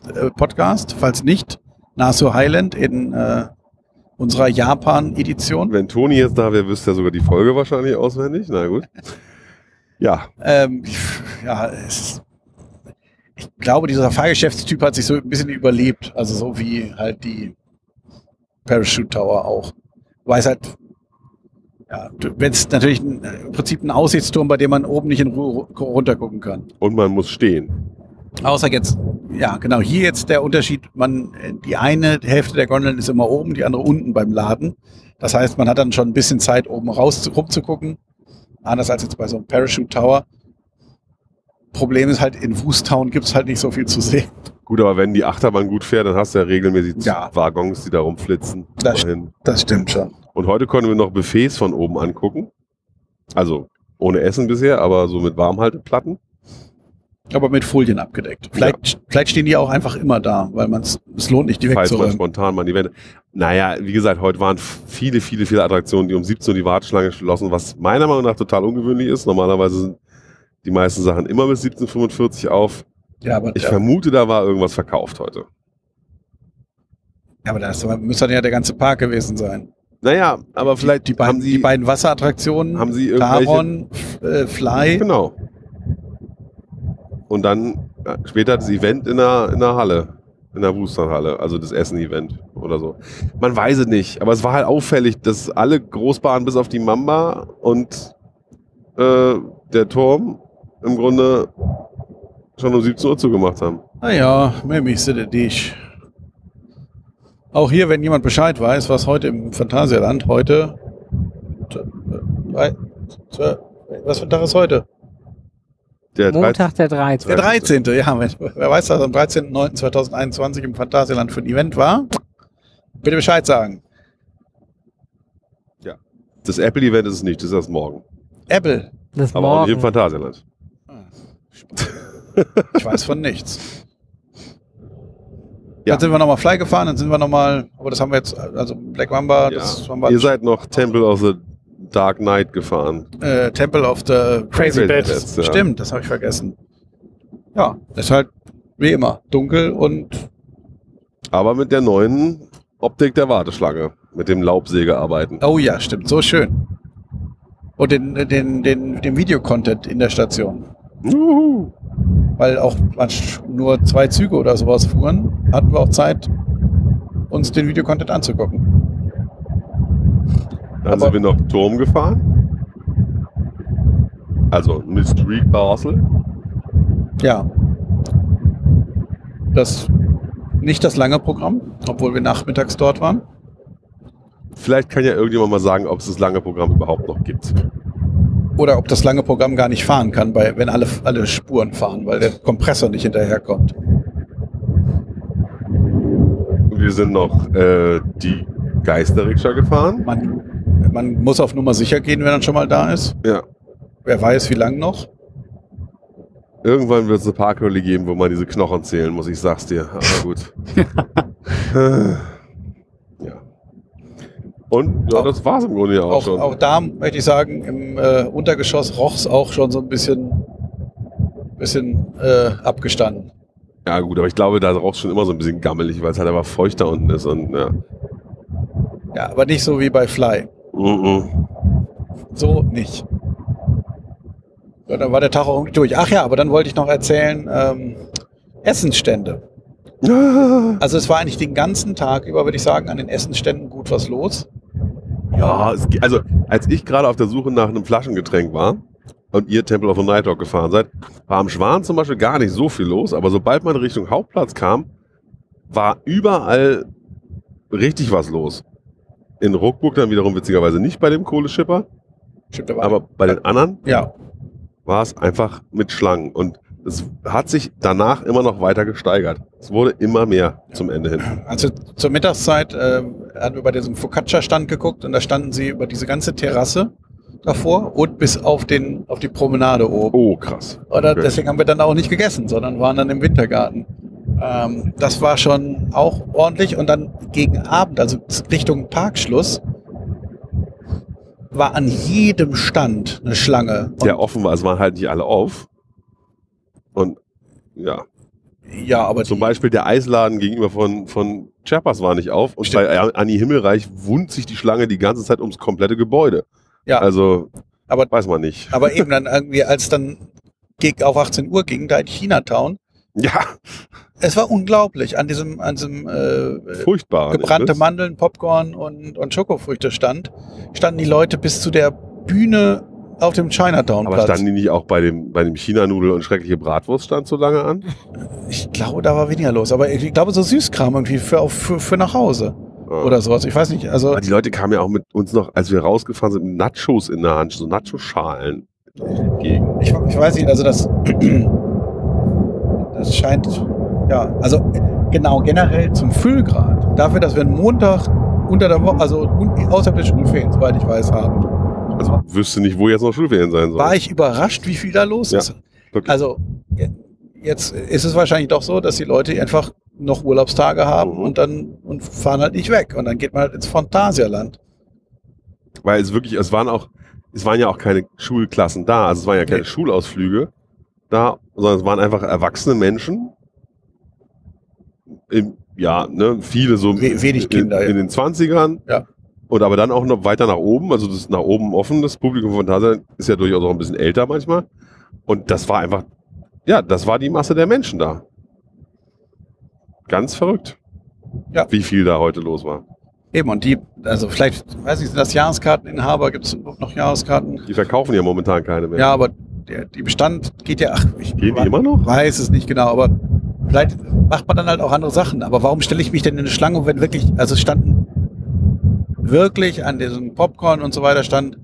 des äh, Podcasts. Falls nicht, Naso Highland in äh, unserer Japan-Edition. Wenn Toni jetzt da wäre, wüsste er sogar die Folge wahrscheinlich auswendig. Na gut. Ja, Ähm, ja, es, ich glaube, dieser Fahrgeschäftstyp hat sich so ein bisschen überlebt. Also so wie halt die Parachute Tower auch. Weil es halt, ja, wenn es natürlich ein, im Prinzip ein Aussichtsturm, bei dem man oben nicht in Ruhe ru- runtergucken kann. und man muss stehen. Außer jetzt, ja, genau, hier jetzt der Unterschied, man, die eine Hälfte der Gondeln ist immer oben, die andere unten beim Laden. Das heißt, man hat dann schon ein bisschen Zeit, oben raus zu, rumzugucken. Anders als jetzt bei so einem Parachute Tower. Problem ist halt, in Woostown gibt es halt nicht so viel zu sehen. Gut, aber wenn die Achterbahn gut fährt, dann hast du ja regelmäßig Ja. Waggons, die da rumflitzen. Das- Immerhin. Das stimmt schon. Und heute konnten wir noch Buffets von oben angucken. Also ohne Essen bisher, aber so mit Warmhalteplatten. Aber mit Folien abgedeckt. Vielleicht, vielleicht stehen die auch einfach immer da, weil man es lohnt nicht, die Falls man wegzuräumen. spontan mal ein Event. Naja, wie gesagt, heute waren viele, viele, viele Attraktionen, die um 17 Uhr die Warteschlange schlossen, was meiner Meinung nach total ungewöhnlich ist. Normalerweise sind die meisten Sachen immer bis 17.45 Uhr auf. Ja, aber, Ich ja, vermute, da war irgendwas verkauft heute. aber das müsste dann ja der ganze Park gewesen sein. Naja, aber vielleicht die, die, beiden, haben sie, die beiden Wasserattraktionen, haben sie irgendwelche, F- äh, Fly. Genau. Und dann äh, später das Event in der, in der Halle, in der Wusterhalle, also das Essen-Event oder so. Man weiß es nicht, aber es war halt auffällig, dass alle Großbahnen bis auf die Mamba und äh, der Turm im Grunde schon um 17 Uhr zugemacht haben. Naja, Mimi sitte dich. Auch hier, wenn jemand Bescheid weiß, was heute im Phantasialand heute. äh, Was für ein Tag ist heute? Der Montag der 13. Der 13. Ja, wer weiß, was am 13.09.2021 im Phantasialand für ein Event war? Bitte Bescheid sagen. Das Apple-Event ist es nicht, das ist erst morgen. Apple. Das Aber auch nicht im morgen. Phantasialand. Ich weiß von nichts. Ja. Dann sind wir nochmal Fly gefahren, dann sind wir nochmal, aber das haben wir jetzt, also Black Mamba, das haben wir Ihr seid noch Temple of the Dark Knight gefahren. äh, Temple of the Crazy Crazy Bad. Bats, ja. Stimmt, das habe ich vergessen. Ja, ist halt wie immer dunkel und Aber mit der neuen Optik der Warteschlange. Mit dem Laubsägearbeiten. oh ja, stimmt, so schön. Und den, den, den, den Videocontent in der Station. Juhu. Weil auch nur zwei Züge oder sowas fuhren, hatten wir auch Zeit, uns den Videocontent anzugucken. Dann Aber- sind wir noch Turm gefahren. Also Mystery Castle. Ja. Das nicht das lange Programm, obwohl wir nachmittags dort waren. Vielleicht kann ja irgendjemand mal sagen, ob es das lange Programm überhaupt noch gibt. Oder ob das lange Programm gar nicht fahren kann, bei, wenn alle, alle Spuren fahren, weil der Kompressor nicht hinterherkommt. Wir sind noch äh, die Geisterrikscha gefahren. Man, man muss auf Nummer sicher gehen, wenn man schon mal da ist. Ja. Wer weiß, wie lang noch. Irgendwann wird es eine Parkhölle geben, wo man diese Knochen zählen muss. Ich sag's dir. Aber gut. Ja. Und ja, Auch- das war's im Grunde ja auch, Auch, schon. auch da möchte ich sagen, im äh, Untergeschoss roch's auch schon so ein bisschen, bisschen äh, abgestanden. Ja gut, aber ich glaube, da raucht schon immer so ein bisschen gammelig, weil es halt einfach feucht da unten ist. Und ja. Ja, aber nicht so wie bei Fly. Mhm. So nicht. Ja, dann war der Tag auch durch. Ach ja, aber dann wollte ich noch erzählen, ähm, Essensstände. Also es war eigentlich den ganzen Tag über, würde ich sagen, an den Essensständen gut was los. Ja, es, also als ich gerade auf der Suche nach einem Flaschengetränk war und ihr Temple of the Night Dog gefahren seid, war am Schwan zum Beispiel gar nicht so viel los, aber sobald man Richtung Hauptplatz kam, war überall richtig was los. In Ruckburg dann wiederum witzigerweise nicht bei dem Kohleschipper, aber bei den anderen ja, war es einfach mit Schlangen und es hat sich danach immer noch weiter gesteigert. Es wurde immer mehr zum Ende hin. also zur Mittagszeit äh, hatten wir bei diesem Focaccia-Stand geguckt und da standen sie über diese ganze Terrasse davor und bis auf, den, auf die Promenade oben. Oh, krass. Oder Okay. deswegen haben wir dann auch nicht gegessen, sondern waren dann im Wintergarten. Ähm, das war schon auch ordentlich. Und dann gegen Abend, also Richtung Parkschluss, war an jedem Stand eine Schlange. Und, Der offen war, es waren halt nicht alle auf. Und ja, ja, aber Zum Beispiel der Eisladen gegenüber von, von Chiapas war nicht auf und Stimmt. bei Anni Himmelreich wund sich die Schlange die ganze Zeit ums komplette Gebäude. Ja. Also, Aber- weiß man nicht. aber eben dann irgendwie, als dann auf 18 Uhr ging, da in Chinatown, Ja, es war unglaublich. An diesem, an diesem äh, furchtbar. gebrannte? Mandeln, Popcorn und, und Schokofrüchte stand, standen die Leute bis zu der Bühne auf dem Aber Chinatown-Platz. standen die nicht auch bei dem, bei dem China-Nudel und schreckliche Bratwurst stand so lange an? Ich glaube, da war weniger los. Aber ich glaube, so Süßkram irgendwie für, für, für nach Hause Ja. oder sowas. Ich weiß nicht. Also, Aber die Leute kamen ja auch mit uns noch, als wir rausgefahren sind, mit Nachos in der Hand, so Nacho-Schalen ich, ich weiß nicht, also das, das scheint Ja, also genau, generell zum Füllgrad. Dafür, dass wir einen Montag unter der Woche, also außerhalb der Schulferien, soweit ich weiß, haben, Also wüsste nicht, wo jetzt noch Schulferien sein sollen. war ich überrascht, wie viel da los Ja, ist. wirklich. Also je- jetzt ist es wahrscheinlich doch so, dass die Leute einfach noch Urlaubstage haben Mhm. und dann und fahren halt nicht weg. Und dann geht man halt ins Phantasialand. Weil es wirklich, es waren auch, es waren ja auch keine Schulklassen da, also es waren ja keine Nee. Schulausflüge da, sondern es waren einfach erwachsene Menschen. Im, ja, ne, viele so We- wenig Kinder, in, in den 20ern. Ja. Und aber dann auch noch weiter nach oben, also das nach oben offen, das Publikum von Tarzan ist ja durchaus auch ein bisschen älter manchmal. Und das war einfach, ja, das war die Masse der Menschen da. Ganz verrückt. Ja. Wie viel da heute los war. Eben, und die, also vielleicht, weiß ich, sind das Jahreskarteninhaber? Gibt es noch Jahreskarten? Die verkaufen ja momentan keine mehr. Ja, aber der, die Bestand geht ja, ach, ich Gehen die immer noch? weiß es nicht genau, aber vielleicht macht man dann halt auch andere Sachen. Aber warum stelle ich mich denn in eine Schlange, wenn wirklich, also es standen wirklich an diesem Popcorn und so weiter stand,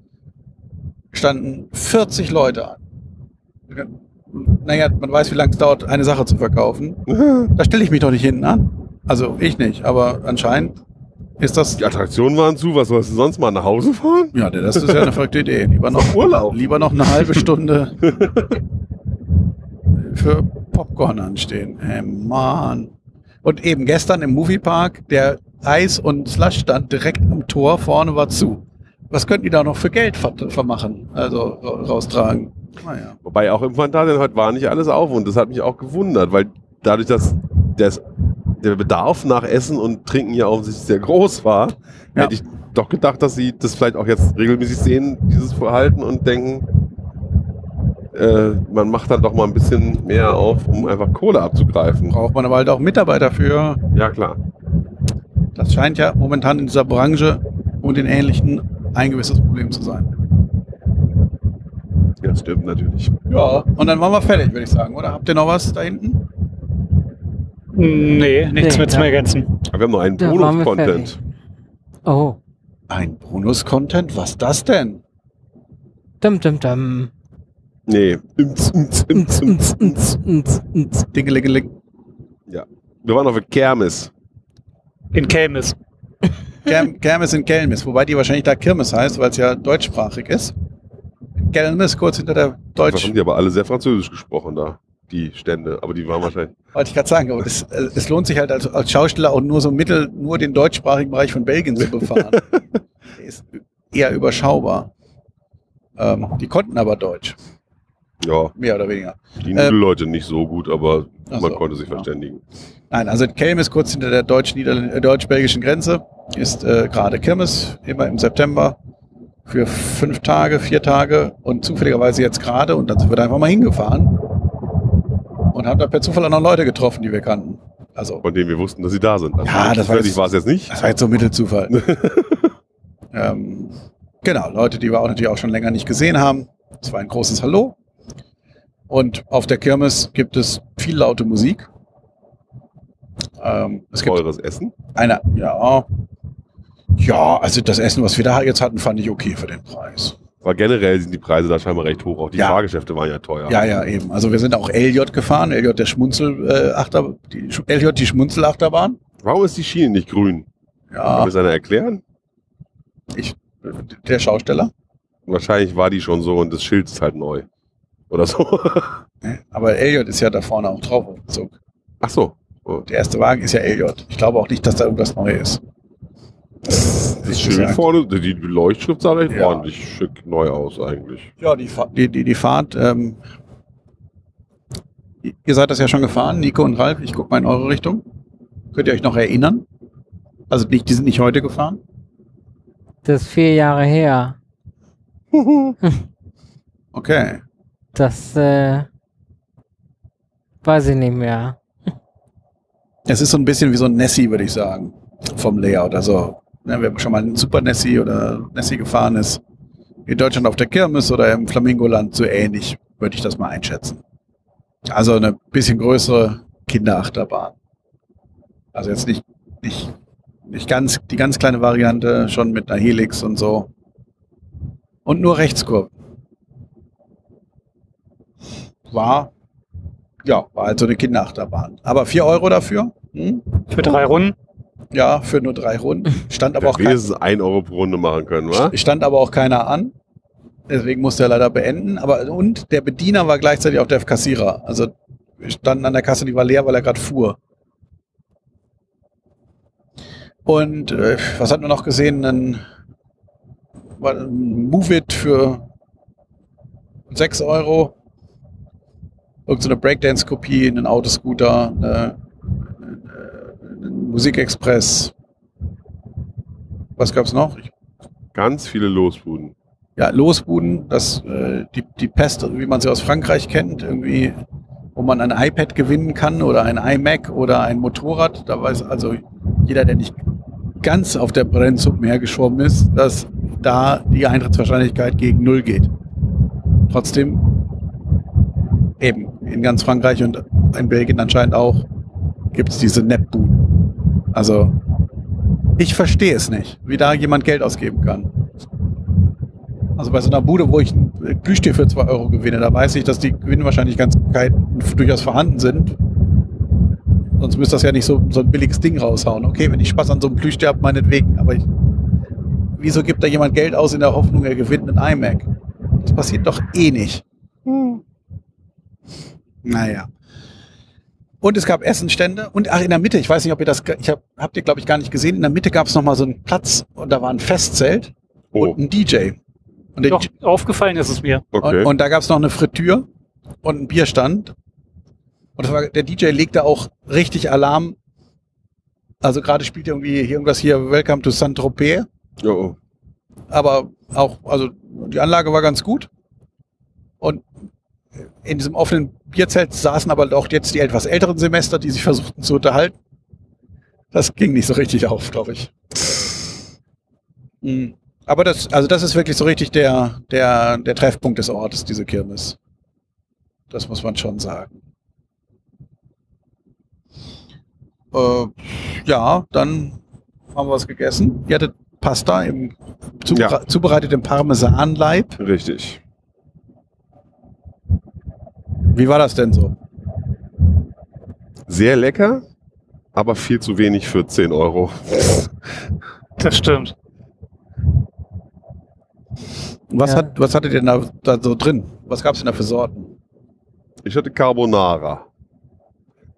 standen 40 Leute an. Naja, man weiß, wie lange es dauert, eine Sache zu verkaufen. Da stelle ich mich doch nicht hinten an. Also ich nicht, aber anscheinend ist das, Die Attraktionen waren zu, was sollst du sonst mal nach Hause fahren? ja, das ist ja eine verrückte Idee. Lieber noch Urlaub. lieber noch eine halbe Stunde für Popcorn anstehen. Ey, Mann. Und eben gestern im Moviepark, der Eis- und Slushstand direkt am Tor vorne war zu. Was könnten die da noch für Geld ver vermachen, also ra- raustragen? Naja. Wobei auch im Phantasialand heute war nicht alles auf und das hat mich auch gewundert, weil dadurch, dass das, der Bedarf nach Essen und Trinken ja offensichtlich sehr groß war, Ja. hätte ich doch gedacht, dass sie das vielleicht auch jetzt regelmäßig sehen, dieses Verhalten und denken, äh, man macht dann doch mal ein bisschen mehr auf, um einfach Kohle abzugreifen. Braucht man aber halt auch Mitarbeiter für. Ja, klar. Das scheint ja momentan in dieser Branche und in ähnlichen ein gewisses Problem zu sein. Das stimmt natürlich. Ja. Und dann waren wir fertig, würde ich sagen, oder? Habt ihr noch was da hinten? Nee, nichts Nee, mehr zu ja. ergänzen. Aber wir haben noch einen Da waren wir Bonus-Content. fertig. Oh. Ein Bonus-Content? Was das denn? Dum, dum, dum. Nee. Imz, imz, imz, imz. ns, ns, ns. Dingelingeling. Wir waren auf der Kermes. In Kelmis. Kerm, Kermes in Kelmis, wobei die wahrscheinlich da Kirmes heißt, weil es ja deutschsprachig ist. Kelmis, kurz hinter der Da Deutsch, haben die aber alle sehr französisch gesprochen da, die Stände. Aber die waren wahrscheinlich. wollte ich gerade sagen, aber das, äh, es lohnt sich halt als, als Schauspieler auch nur so mittel, nur den deutschsprachigen Bereich von Belgien zu befahren. Ist eher überschaubar. Ähm, die konnten aber Deutsch, Ja, mehr oder weniger. die Äh, Nudelleute nicht so gut, aber man so, konnte sich ja. verständigen. Nein, also Kelmis kurz hinter der äh, deutsch-belgischen Grenze ist äh, gerade Kirmes, immer im September für fünf Tage, vier Tage und zufälligerweise jetzt gerade und dann sind wir da einfach mal hingefahren und haben da per Zufall auch noch Leute getroffen, die wir kannten. Also, Von denen wir wussten, dass sie da sind. Also Ja, das war jetzt- war es jetzt nicht. das war jetzt so Mittelzufall. ähm, genau, Leute, die wir auch natürlich auch schon länger nicht gesehen haben. Es war ein großes Hallo. Und auf der Kirmes gibt es viel laute Musik. Ähm, es gibt Teures Essen. Einer, ja. Ja, also das Essen, was wir da jetzt hatten, fand ich okay für den Preis. Aber generell sind die Preise da scheinbar recht hoch. Auch die Ja. Fahrgeschäfte waren ja teuer. Ja, ja, eben. Also wir sind auch LJ gefahren, LJ der Schmunzel, äh, Achter, die, LJ die Schmunzelachterbahn. Warum ist die Schiene nicht grün? Kann Ja, mir das einer erklären? ich, der Schausteller. Wahrscheinlich war die schon so und das Schild ist halt neu. Oder so. Ne? Aber LJ ist ja da vorne auch drauf auf dem Zug. Ach so. Oh. Der erste Wagen ist ja LJ. Ich glaube auch nicht, dass da irgendwas neu ist. Das ist ja- vorne, die Leuchtschrift sah recht Ja. ordentlich schick neu aus eigentlich. Ja, die, Fa die, die, die Fahrt, ähm, ihr seid das ja schon gefahren, Nico und Ralf. Ich gucke mal in eure Richtung. Könnt ihr euch noch erinnern? Also nicht, die sind nicht heute gefahren. Das ist vier Jahre her. Okay. Das, äh, weiß ich nicht mehr. Es ist so ein bisschen wie so ein Nessie, würde ich sagen. Vom Layout. Also, ne, wer schon mal ein Super Nessie oder Nessie gefahren ist, in Deutschland auf der Kirmes oder im Flamingoland, so ähnlich, würde ich das mal einschätzen. Also eine bisschen größere Kinderachterbahn. Also jetzt nicht, nicht, nicht ganz, die ganz kleine Variante, schon mit einer Helix und so. Und nur Rechtskurven. War ja, war halt so eine Kinderachterbahn. Aber 4 Euro dafür? Hm? Für drei Runden. Ja, für nur drei Runden. Stand aber auch kein, wenigstens 1 Euro pro Runde machen können, wa? stand aber auch keiner an. Deswegen musste er leider beenden. Aber und der Bediener war gleichzeitig auch der Kassierer. Also wir standen an der Kasse, die war leer, weil er gerade fuhr. Und äh, was hat man noch gesehen? Ein, ein Move It für 6 Euro. Irgend so eine Breakdance-Kopie, einen Autoscooter, eine, eine, ein Musikexpress. Was gab's noch? Ich Ganz viele Losbuden. ja, Losbuden, das, äh, die, die Pest, wie man sie aus Frankreich kennt, irgendwie, wo man ein iPad gewinnen kann oder ein iMac oder ein Motorrad. Da weiß also jeder, der nicht ganz auf der Brennsuppe hergeschwommen ist, dass da die Eintrittswahrscheinlichkeit gegen Null geht. Trotzdem, eben, in ganz Frankreich und in Belgien anscheinend auch, gibt es diese Nettbuden. Also, ich verstehe es nicht, wie da jemand Geld ausgeben kann. Also bei so einer Bude, wo ich ein Plüschtier für 2 Euro gewinne, da weiß ich, dass die Gewinnwahrscheinlichkeiten durchaus vorhanden sind. Sonst müsste das ja nicht so, so ein billiges Ding raushauen. Okay, wenn ich Spaß an so einem Plüschtier habe, meinetwegen. Aber ich, wieso gibt da jemand Geld aus in der Hoffnung, er gewinnt einen iMac? Das passiert doch eh nicht. Naja. Und es gab Essenstände und ach in der Mitte, ich weiß nicht, ob ihr das, ich hab, habt ihr glaube ich gar nicht gesehen. In der Mitte gab es noch mal so einen Platz und da war ein Festzelt Oh, und ein DJ. Und, der, Doch, aufgefallen ist es mir. okay. und, und da gab es noch eine Fritür und einen Bierstand. Und das war, der DJ legte auch richtig Alarm. Also gerade spielt er irgendwie hier irgendwas hier Welcome to Saint-Tropez. oh, oh. Aber auch, also die Anlage war ganz gut. Und in diesem offenen Bierzelt saßen aber auch jetzt die etwas älteren Semester, die sich versuchten zu unterhalten. Das ging nicht so richtig auf, glaube ich. Mhm. Aber das, also das ist wirklich so richtig der, der, der Treffpunkt des Ortes, diese Kirmes. Das muss man schon sagen. Äh, ja, dann haben wir was gegessen. Ihr hattet Pasta im zubere Ja. zubereitet im Parmesanleib. Richtig. Wie war das denn so? Sehr lecker, aber viel zu wenig für 10 Euro. Das stimmt. Was, Ja. hat, was hattet ihr denn da, da so drin? Was gab es denn da für Sorten? Ich hatte Carbonara.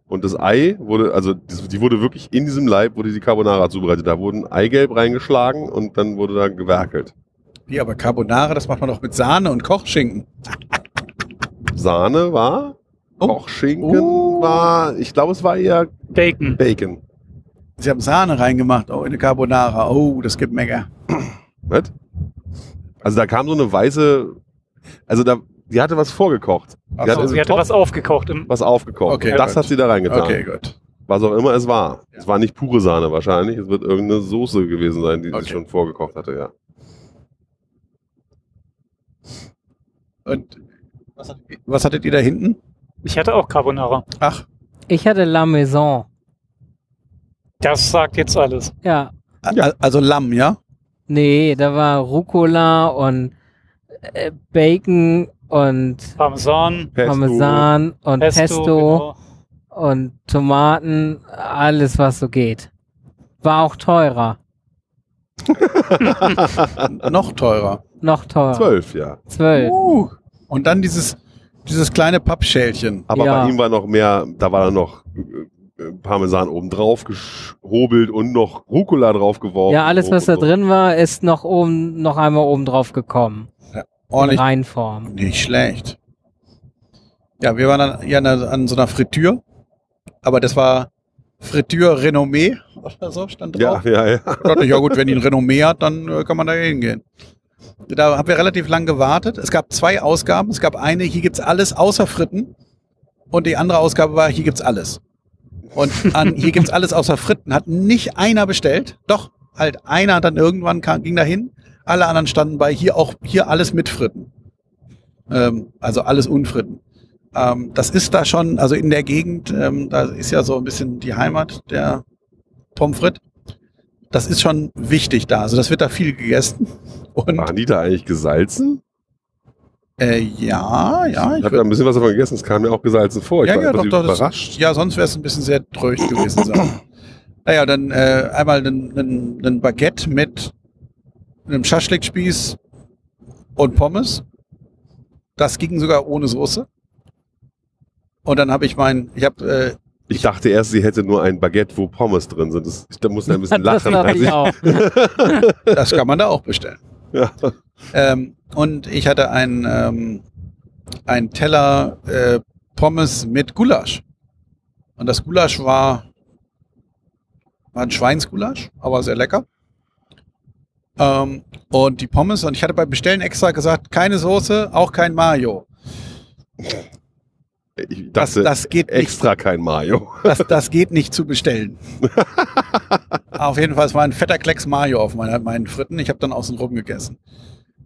Und das Ei wurde, also die wurde wirklich in diesem Leib, wurde die Carbonara zubereitet. Da wurden Eigelb reingeschlagen und dann wurde da gewerkelt. Wie, aber Carbonara, das macht man doch mit Sahne und Kochschinken. Sahne war, Oh. Kochschinken Oh. war, ich glaube, es war eher Bacon. Bacon. Sie haben Sahne reingemacht, oh, in eine Carbonara. Oh, das gibt Mega. Was? Also da kam so eine weiße, also da, die hatte was vorgekocht. Die hat so, also Sie hatte Topf- was aufgekocht. Im, was aufgekocht. Okay, Und das gut. hat sie da reingetan. Okay, gut. Was auch immer es war. Ja. Es war nicht pure Sahne wahrscheinlich. Es wird irgendeine Soße gewesen sein, die Okay. sie schon vorgekocht hatte, ja. Und was hattet, ihr- was hattet ihr da hinten? ich hatte auch Carbonara. Ach, Ich hatte La Maison. Das sagt jetzt alles. Ja. a- also Lamm, ja? Nee, da war Rucola und äh, Bacon und Parmesan, Pesto. Parmesan und Pesto, Pesto, genau. und Tomaten, alles was so geht. War auch teurer. Noch teurer. Noch teurer. Zwölf, ja. Zwölf. Uh. Und dann dieses, dieses kleine Pappschälchen. Aber Ja. bei ihm war noch mehr, da war dann noch äh, Parmesan oben drauf gehobelt und noch Rucola drauf geworfen. Ja, alles was da drin war, ist noch oben, noch einmal oben drauf gekommen. In Ordentlich. Reinform. Nicht schlecht. Ja, wir waren dann ja an, so einer Fritür. Aber das war Fritür Renommee oder so stand Ja, drauf. ja, ja. Ich dachte, ja gut, wenn die ein Renommee hat, dann äh, kann man da hingehen. Da haben wir relativ lang gewartet. Es gab zwei Ausgaben. Es gab eine, hier gibt's alles außer Fritten. Und die andere Ausgabe war, hier gibt's alles. Und an, hier gibt's alles außer Fritten. Hat nicht einer bestellt. Doch, halt einer dann irgendwann kam, ging dahin. Alle anderen standen bei, hier auch, hier alles mit Fritten. Ähm, also alles unfritten. Ähm, das ist da schon, also in der Gegend, ähm, da ist ja so ein bisschen die Heimat der Pommes frites. Das ist schon wichtig da. Also das wird da viel gegessen. Und Waren die da eigentlich gesalzen? Äh, ja, ja. Ich habe da ein bisschen was davon gegessen, es kam mir auch gesalzen vor. Ich Ja, war ja, doch, doch, das- überrascht. Ja, sonst wäre es ein bisschen sehr tröcht gewesen sein. naja, dann äh, einmal ein, Baguette mit einem Schaschlikspieß und Pommes. Das ging sogar ohne Soße. Und dann habe ich mein, ich habe, äh, Ich dachte erst, sie hätte nur ein Baguette, wo Pommes drin sind. Das, ich, da musste ein bisschen das lachen. ich ich- auch. das kann man da auch bestellen. Ähm, und ich hatte ein, ähm, ein Teller äh, Pommes mit Gulasch. Und das Gulasch war, war ein Schweinsgulasch, aber sehr lecker. Ähm, und die Pommes, und ich hatte beim Bestellen extra gesagt, keine Soße, auch kein Mayo. Ich Das, dachte, das, geht nicht, extra kein Mayo. das, das geht nicht zu bestellen. auf jeden Fall, es war ein fetter Klecks Mayo auf meiner, meinen Fritten. Ich habe dann außen rum gegessen.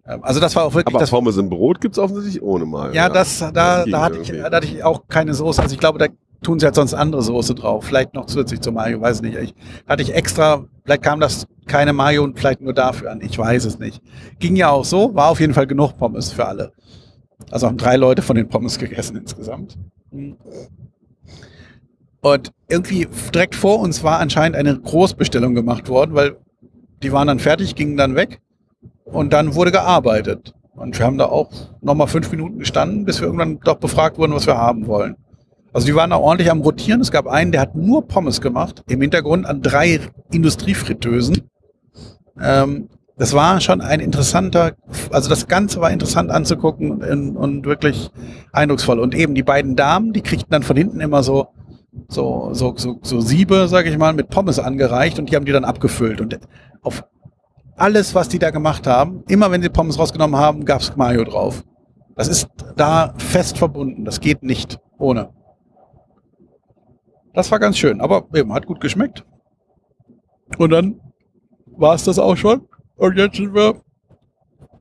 Ähm, also das war auch wirklich Aber das Pommes im Brot gibt's offensichtlich ohne Mayo. Ja, das, da, ging da, hatte ich, da hatte ich auch keine Soße. Also ich glaube, da tun sie halt sonst andere Soße drauf. Vielleicht noch zusätzlich zur Mayo, weiß nicht. Ich, hatte ich extra, vielleicht kam das keine Mayo und vielleicht nur dafür an. Ich weiß es nicht. Ging ja auch so, war auf jeden Fall genug Pommes für alle. Also haben drei Leute von den Pommes gegessen insgesamt. Und irgendwie direkt vor uns war anscheinend eine Großbestellung gemacht worden, weil die waren dann fertig, gingen dann weg und dann wurde gearbeitet. Und wir haben da auch nochmal fünf Minuten gestanden, bis wir irgendwann doch befragt wurden, was wir haben wollen. Also die waren da ordentlich am Rotieren. Es gab einen, der hat nur Pommes gemacht, im Hintergrund an drei Industriefritteusen. Ähm, das war schon ein interessanter, also das Ganze war interessant anzugucken und, und wirklich eindrucksvoll. Und eben die beiden Damen, die kriegten dann von hinten immer so, so, so, so, so Siebe, sage ich mal, mit Pommes angereicht und die haben die dann abgefüllt. Und auf alles, was die da gemacht haben, immer wenn sie Pommes rausgenommen haben, gab's Mayo drauf. Das ist da fest verbunden. Das geht nicht ohne. Das war ganz schön, aber eben hat gut geschmeckt. Und dann war es das auch schon. Und jetzt sind wir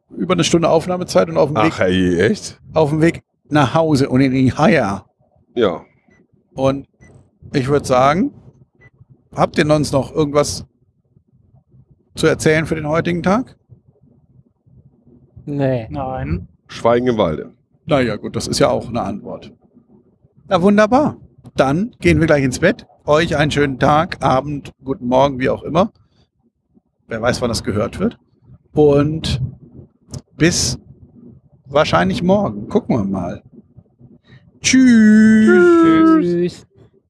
über eine Stunde Aufnahmezeit und auf dem, Ach, Weg, hey, echt? auf dem Weg nach Hause und in die Haia. Ja. Und ich würde sagen, habt ihr sonst noch irgendwas zu erzählen für den heutigen Tag? Nee. Nein. Schweigen im Walde. Naja, gut, das ist ja auch eine Antwort. Na wunderbar. Dann gehen wir gleich ins Bett. Euch einen schönen Tag, Abend, guten Morgen, wie auch immer. Wer weiß, wann das gehört wird. Und bis wahrscheinlich morgen. Gucken wir mal. Tschüss. Tschüss.